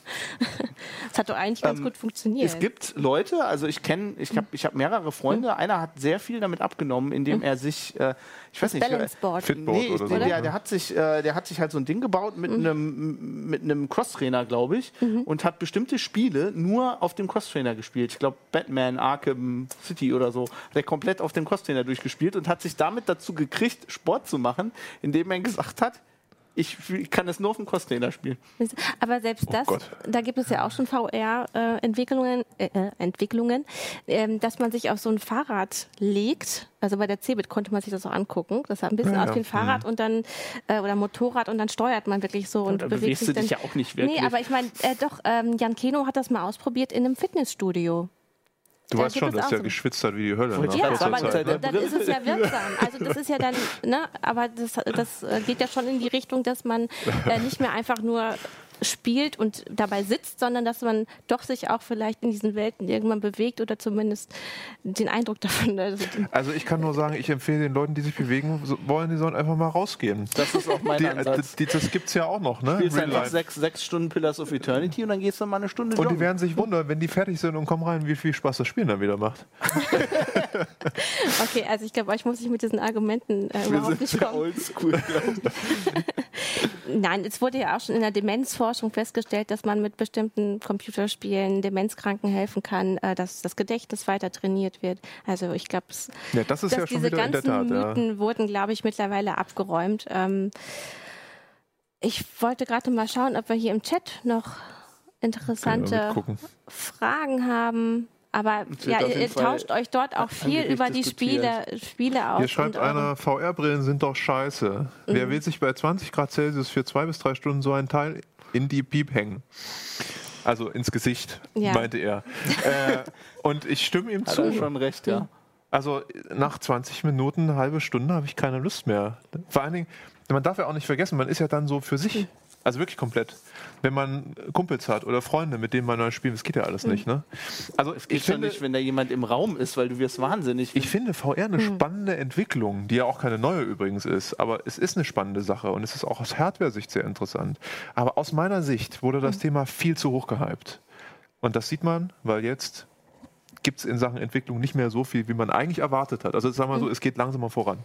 Das hat doch eigentlich ganz Ähm, gut funktioniert. Es gibt Leute, also ich kenne, ich habe ich hab mehrere Freunde. Einer hat sehr viel damit abgenommen, indem er sich, äh, ich weiß nicht, äh, Balance Board. Fitboard nee, ich, oder so. der, der hat sich, äh, der hat sich halt so ein Ding gebaut mit einem mit einem Crosstrainer, glaube ich, und hat bestimmte Spiele nur auf dem Crosstrainer gespielt. Ich glaube Batman, Arkham City oder so, hat er komplett auf dem Crosstrainer durchgespielt und hat sich damit dazu gekriegt, Sport zu machen, indem er gesagt hat, ich kann es nur auf dem Crosstrainer spielen. Aber selbst das, Gott. da gibt es ja auch schon VR-Entwicklungen, äh, äh, Entwicklungen, ähm, dass man sich auf so ein Fahrrad legt. Also bei der Cebit konnte man sich das auch angucken. Das sah ein bisschen Ja, aus ja. wie ein Fahrrad und dann äh, oder Motorrad und dann steuert man wirklich so und da bewegt bewegst sich du dann. dich ja auch nicht wirklich. Nee, aber ich meine, äh, doch, ähm, Jan Keno hat das mal ausprobiert in einem Fitnessstudio. Du weißt schon, dass der so- geschwitzt hat wie die Hölle. Ich Ja, aber Zeit, ne? dann ist es ja wirksam. Also das ist ja dann, ne, aber das, das äh, geht ja schon in die Richtung, dass man äh, nicht mehr einfach nur spielt und dabei sitzt, sondern dass man doch sich auch vielleicht in diesen Welten irgendwann bewegt oder zumindest den Eindruck davon. Also, Also ich kann nur sagen, ich empfehle den Leuten, die sich bewegen wollen, die sollen einfach mal rausgehen. Das ist auch mein Die, Ansatz. die, das gibt's ja auch noch, ne? spielst Real einfach sechs, sechs Stunden Pillars of Eternity und dann gehst du mal eine Stunde Und die werden sich wundern, wenn die fertig sind und kommen rein, wie viel Spaß das Spielen dann wieder macht. okay, also ich glaube, euch muss ich mit diesen Argumenten äh, Wir überhaupt sind nicht sehr kommen. oldschool. Nein, es wurde ja auch schon in der Demenzforschung festgestellt, dass man mit bestimmten Computerspielen Demenzkranken helfen kann, äh, dass das Gedächtnis weiter trainiert wird. Also ich glaube, es- Ja, das ist dass ja schon diese wieder in der ganzen Tat. Ja. Mythen wurden, glaube ich, mittlerweile abgeräumt. Ähm, ich wollte gerade mal schauen, ob wir hier im Chat noch interessante. Fragen haben. Aber ja, ihr, ihr Fall tauscht euch dort auch viel über die Spiele, Spiele aus. Hier schreibt einer, VR-Brillen sind doch scheiße. Wer Mhm. will sich bei 20 Grad Celsius für zwei bis drei Stunden so ein Teil in die Piep hängen? Also ins Gesicht, Ja. meinte er. äh, und ich stimme ihm Hat er zu. schon recht, ja. Also nach 20 Minuten, eine halbe Stunde habe ich keine Lust mehr. Vor allen Dingen, man darf ja auch nicht vergessen, man ist ja dann so für sich. Also wirklich komplett. Wenn man Kumpels hat oder Freunde, mit denen man neu spielt, das geht ja alles nicht. Ne? Also Geht ich schon finde, nicht, wenn da jemand im Raum ist, weil du wirst wahnsinnig. ich finde VR Hm. eine spannende Entwicklung, die ja auch keine neue übrigens ist, aber es ist eine spannende Sache und es ist auch aus Hardware-Sicht sehr interessant. Aber aus meiner Sicht wurde Hm. das Thema viel zu hoch gehypt. Und das sieht man, weil jetzt gibt es in Sachen Entwicklung nicht mehr so viel, wie man eigentlich erwartet hat. Also sagen wir mal so, Hm. es geht langsamer voran.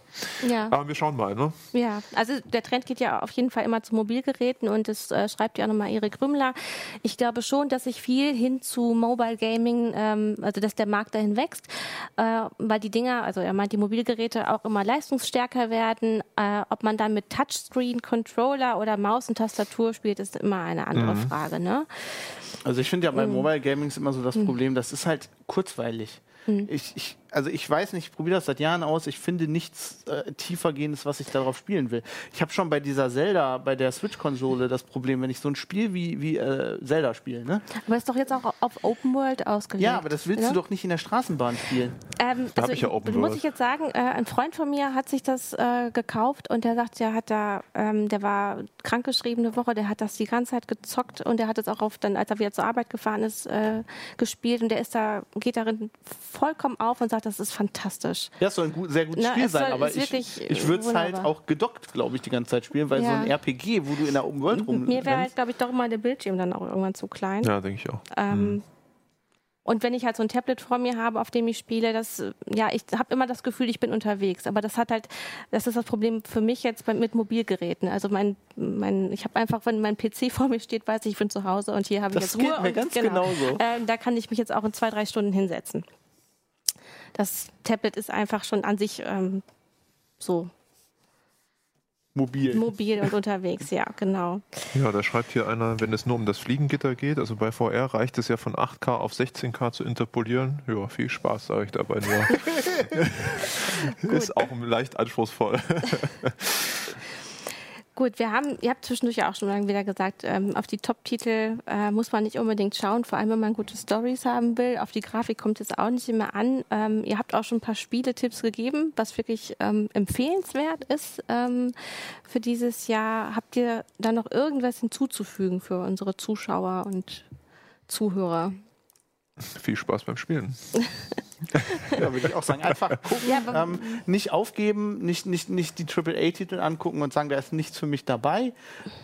ja. Aber wir schauen mal, ne? Ja, also der Trend geht ja auf jeden Fall immer zu Mobilgeräten und das äh, schreibt ja auch nochmal Erik Rümmler. Ich glaube schon, dass sich viel hin zu Mobile Gaming, ähm, also dass der Markt dahin wächst, äh, weil die Dinger, also er meint, die Mobilgeräte auch immer leistungsstärker werden. Äh, ob man dann mit Touchscreen, Controller oder Maus und Tastatur spielt, ist immer eine andere Frage. Ne? Also ich finde ja bei Mobile Gaming ist immer so das Problem, das ist halt kurzweilig. Hm. Ich, ich, also ich weiß nicht, ich probiere das seit Jahren aus, ich finde nichts äh, tiefergehendes, was ich darauf spielen will. Ich habe schon bei dieser Zelda, bei der Switch-Konsole das Problem, wenn ich so ein Spiel wie, wie äh, Zelda spiele, ne? Aber ist doch jetzt auch auf Open World ausgelegt. Ja, aber das willst ne? du doch nicht in der Straßenbahn spielen. Ähm, Da also ich ja Open muss World. ich jetzt sagen, äh, ein Freund von mir hat sich das äh, gekauft und der sagt, der hat da, ähm, der war krankgeschrieben eine Woche, der hat das die ganze Zeit gezockt und der hat es auch auf dann, als er wieder zur Arbeit gefahren ist, äh, gespielt und der ist da, geht darin vollkommen auf und sagt, das ist fantastisch. Ja, es soll ein gut, sehr gutes Na, Spiel soll- sein, aber ich, wirklich, ich würde es halt auch gedockt, glaube ich, die ganze Zeit spielen, weil so Ja. ein RPG, wo du in der Open World rum Mir wäre halt, glaube ich, doch immer der Bildschirm dann auch irgendwann zu klein. Ja, denke ich auch. Ähm, Und wenn ich halt so ein Tablet vor mir habe, auf dem ich spiele, das, äh, ja, ich habe immer das Gefühl, ich bin unterwegs. Aber das hat halt, das ist das Problem für mich jetzt bei, mit Mobilgeräten. Also mein, mein ich habe einfach, wenn mein PC vor mir steht, weiß ich, ich bin zu Hause und hier habe ich Das jetzt geht Ruhe. mir und, ganz genauso. Ähm, da kann ich mich jetzt auch in zwei, drei Stunden hinsetzen. Das Tablet ist einfach schon an sich ähm, so mobil. mobil und unterwegs, ja, genau. Ja, da schreibt hier einer, wenn es nur um das Fliegengitter geht, also bei VR reicht es ja von 8K auf 16K zu interpolieren. Ja, viel Spaß, sage ich dabei nur. Ist auch leicht anspruchsvoll. Gut, wir haben, ihr habt zwischendurch ja auch schon mal wieder gesagt, ähm, auf die Top-Titel äh, muss man nicht unbedingt schauen, vor allem wenn man gute Stories haben will. Auf die Grafik kommt es auch nicht immer an. Ähm, ihr habt auch schon ein paar Spieletipps gegeben, was wirklich ähm, empfehlenswert ist ähm, für dieses Jahr. Habt ihr da noch irgendwas hinzuzufügen für unsere Zuschauer und Zuhörer? Viel Spaß beim Spielen. ja, würde ich auch sagen. Einfach gucken, ja, ähm, nicht aufgeben, nicht, nicht, nicht die AAA-Titel angucken und sagen, da ist nichts für mich dabei.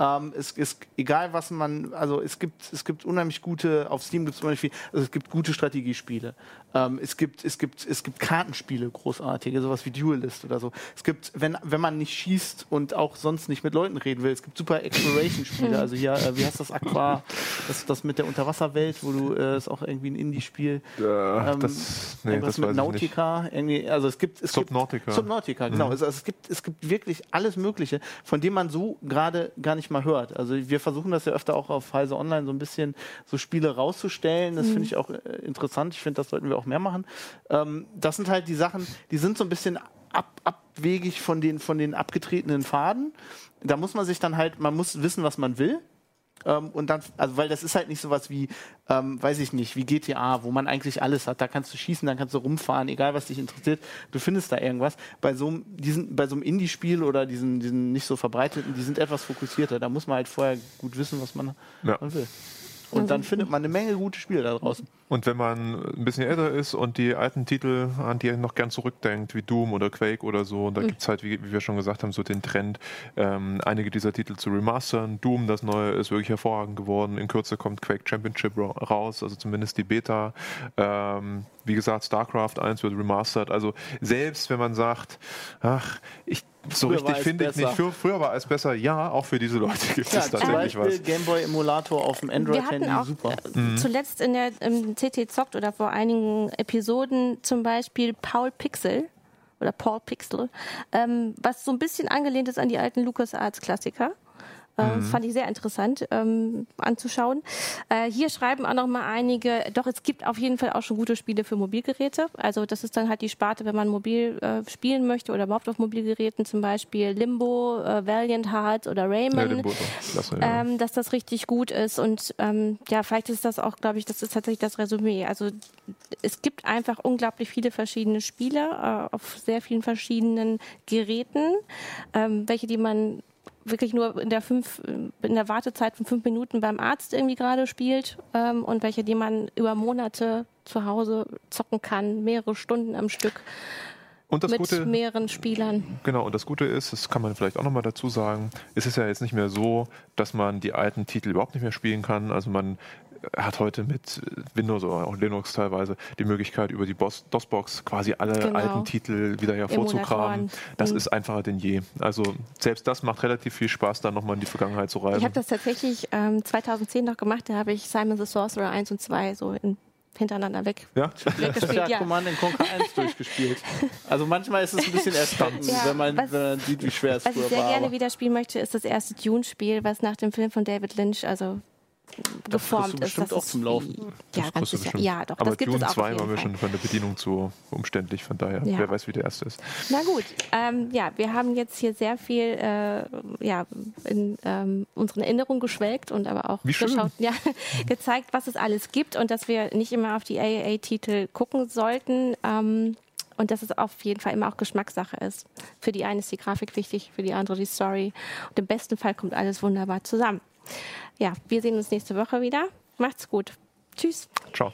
Ähm, es ist egal, was man, also es gibt, es gibt unheimlich gute, auf Steam gibt es unheimlich viel, also es gibt gute Strategiespiele. Ähm, es, gibt, es, gibt, es gibt Kartenspiele, großartige, sowas wie Duelist oder so. Es gibt, wenn, wenn man nicht schießt und auch sonst nicht mit Leuten reden will, es gibt super Exploration-Spiele. also hier, äh, wie heißt das Aqua, das, das mit der Unterwasserwelt, wo du, äh, ist auch irgendwie ein Indie-Spiel. Ja, ähm, das Nee, Irgendwas mit Nautica, irgendwie, also es gibt es Subnautica. Gibt, Subnautica, genau. Mhm. Also es gibt es gibt wirklich alles Mögliche, von dem man so gerade gar nicht mal hört. Also wir versuchen das ja öfter auch auf Heise Online so ein bisschen so Spiele rauszustellen. Das mhm. finde ich auch äh, interessant. Ich finde, das sollten wir auch mehr machen. Ähm, das sind halt die Sachen, die sind so ein bisschen ab, abwegig von den von den abgetretenen Faden. Da muss man sich dann halt, man muss wissen, was man will. Ähm, und dann, also weil das ist halt nicht sowas wie, ähm, weiß ich nicht, wie GTA, wo man eigentlich alles hat. Da kannst du schießen, dann kannst du rumfahren, egal was dich interessiert, du findest da irgendwas. Bei so, diesen, bei so einem Indie-Spiel oder diesen, diesen nicht so verbreiteten, die sind etwas fokussierter. Da muss man halt vorher gut wissen, was man, ja. man will. Und dann findet man eine Menge gute Spiele da draußen. Und wenn man ein bisschen älter ist und die alten Titel, an die er noch gern zurückdenkt, wie Doom oder Quake oder so, und da mhm. gibt es halt, wie, wie, wir schon gesagt haben, so den Trend, ähm, einige dieser Titel zu remastern. Doom, das neue, ist wirklich hervorragend geworden. In Kürze kommt Quake Championship raus, also zumindest die Beta. Ähm, wie gesagt, StarCraft 1 wird remastered. Also selbst wenn man sagt, ach, ich so früher richtig finde ich nicht. Für, früher war es besser. Ja, auch für diese Leute gibt ja, es tatsächlich was. Gameboy Emulator auf dem Android-Handy, super. Mhm. Zuletzt in der im CT Zockt oder vor einigen Episoden zum Beispiel Paul Pixel oder Paul Pixel, ähm, was so ein bisschen angelehnt ist an die alten LucasArts-Klassiker. Äh, mhm. Fand ich sehr interessant ähm, anzuschauen. Äh, hier schreiben auch noch mal einige, doch es gibt auf jeden Fall auch schon gute Spiele für Mobilgeräte. Also das ist dann halt die Sparte, wenn man mobil äh, spielen möchte oder überhaupt auf Mobilgeräten, zum Beispiel Limbo, äh, Valiant Hearts oder Rayman, ja, Klasse, ja. ähm, dass das richtig gut ist. Und ähm, ja, vielleicht ist das auch, glaube ich, das ist tatsächlich das Resümee. Also es gibt einfach unglaublich viele verschiedene Spiele äh, auf sehr vielen verschiedenen Geräten, ähm, welche die man wirklich nur in der, fünf, in der Wartezeit von fünf Minuten beim Arzt irgendwie gerade spielt ähm, und welche, die man über Monate zu Hause zocken kann, mehrere Stunden am Stück. Und das mit Gute, mehreren Spielern. Genau, und das Gute ist, das kann man vielleicht auch nochmal dazu sagen, es ist ja jetzt nicht mehr so, dass man die alten Titel überhaupt nicht mehr spielen kann. Also man hat heute mit Windows oder auch Linux teilweise die Möglichkeit, über die DOS-Box quasi alle genau. alten Titel wieder hervorzukramen. Das mhm. ist einfacher denn je. Also selbst das macht relativ viel Spaß, dann nochmal in die Vergangenheit zu reisen. Ich habe das tatsächlich ähm, 2010 noch gemacht, da habe ich Simon the Sorcerer 1 und 2 so in hintereinander weg. Ja, ja, ja. Command Conquer 1 durchgespielt. Also manchmal ist es ein bisschen erstaunlich, ja, wenn, man, was, wenn man sieht, wie schwer es was früher war. Was ich sehr gerne wieder spielen möchte, ist das erste Dune-Spiel, was nach dem Film von David Lynch, also geformt ist. Das auch zum Laufen. Ja, ganz sicher. Ja, doch. Aber das gibt Dune es auch 2 war mir schon von der Bedienung zu umständlich, von daher, ja. wer weiß, wie der erste ist. Na gut, ähm, ja, wir haben jetzt hier sehr viel äh, ja, in ähm, unseren Erinnerungen geschwelgt und aber auch geschaut, ja, gezeigt, was es alles gibt und dass wir nicht immer auf die AAA-Titel gucken sollten. Ähm, und dass es auf jeden Fall immer auch Geschmackssache ist. Für die eine ist die Grafik wichtig, für die andere die Story. Und im besten Fall kommt alles wunderbar zusammen ja, wir sehen uns nächste Woche wieder. Macht's gut. Tschüss. Ciao.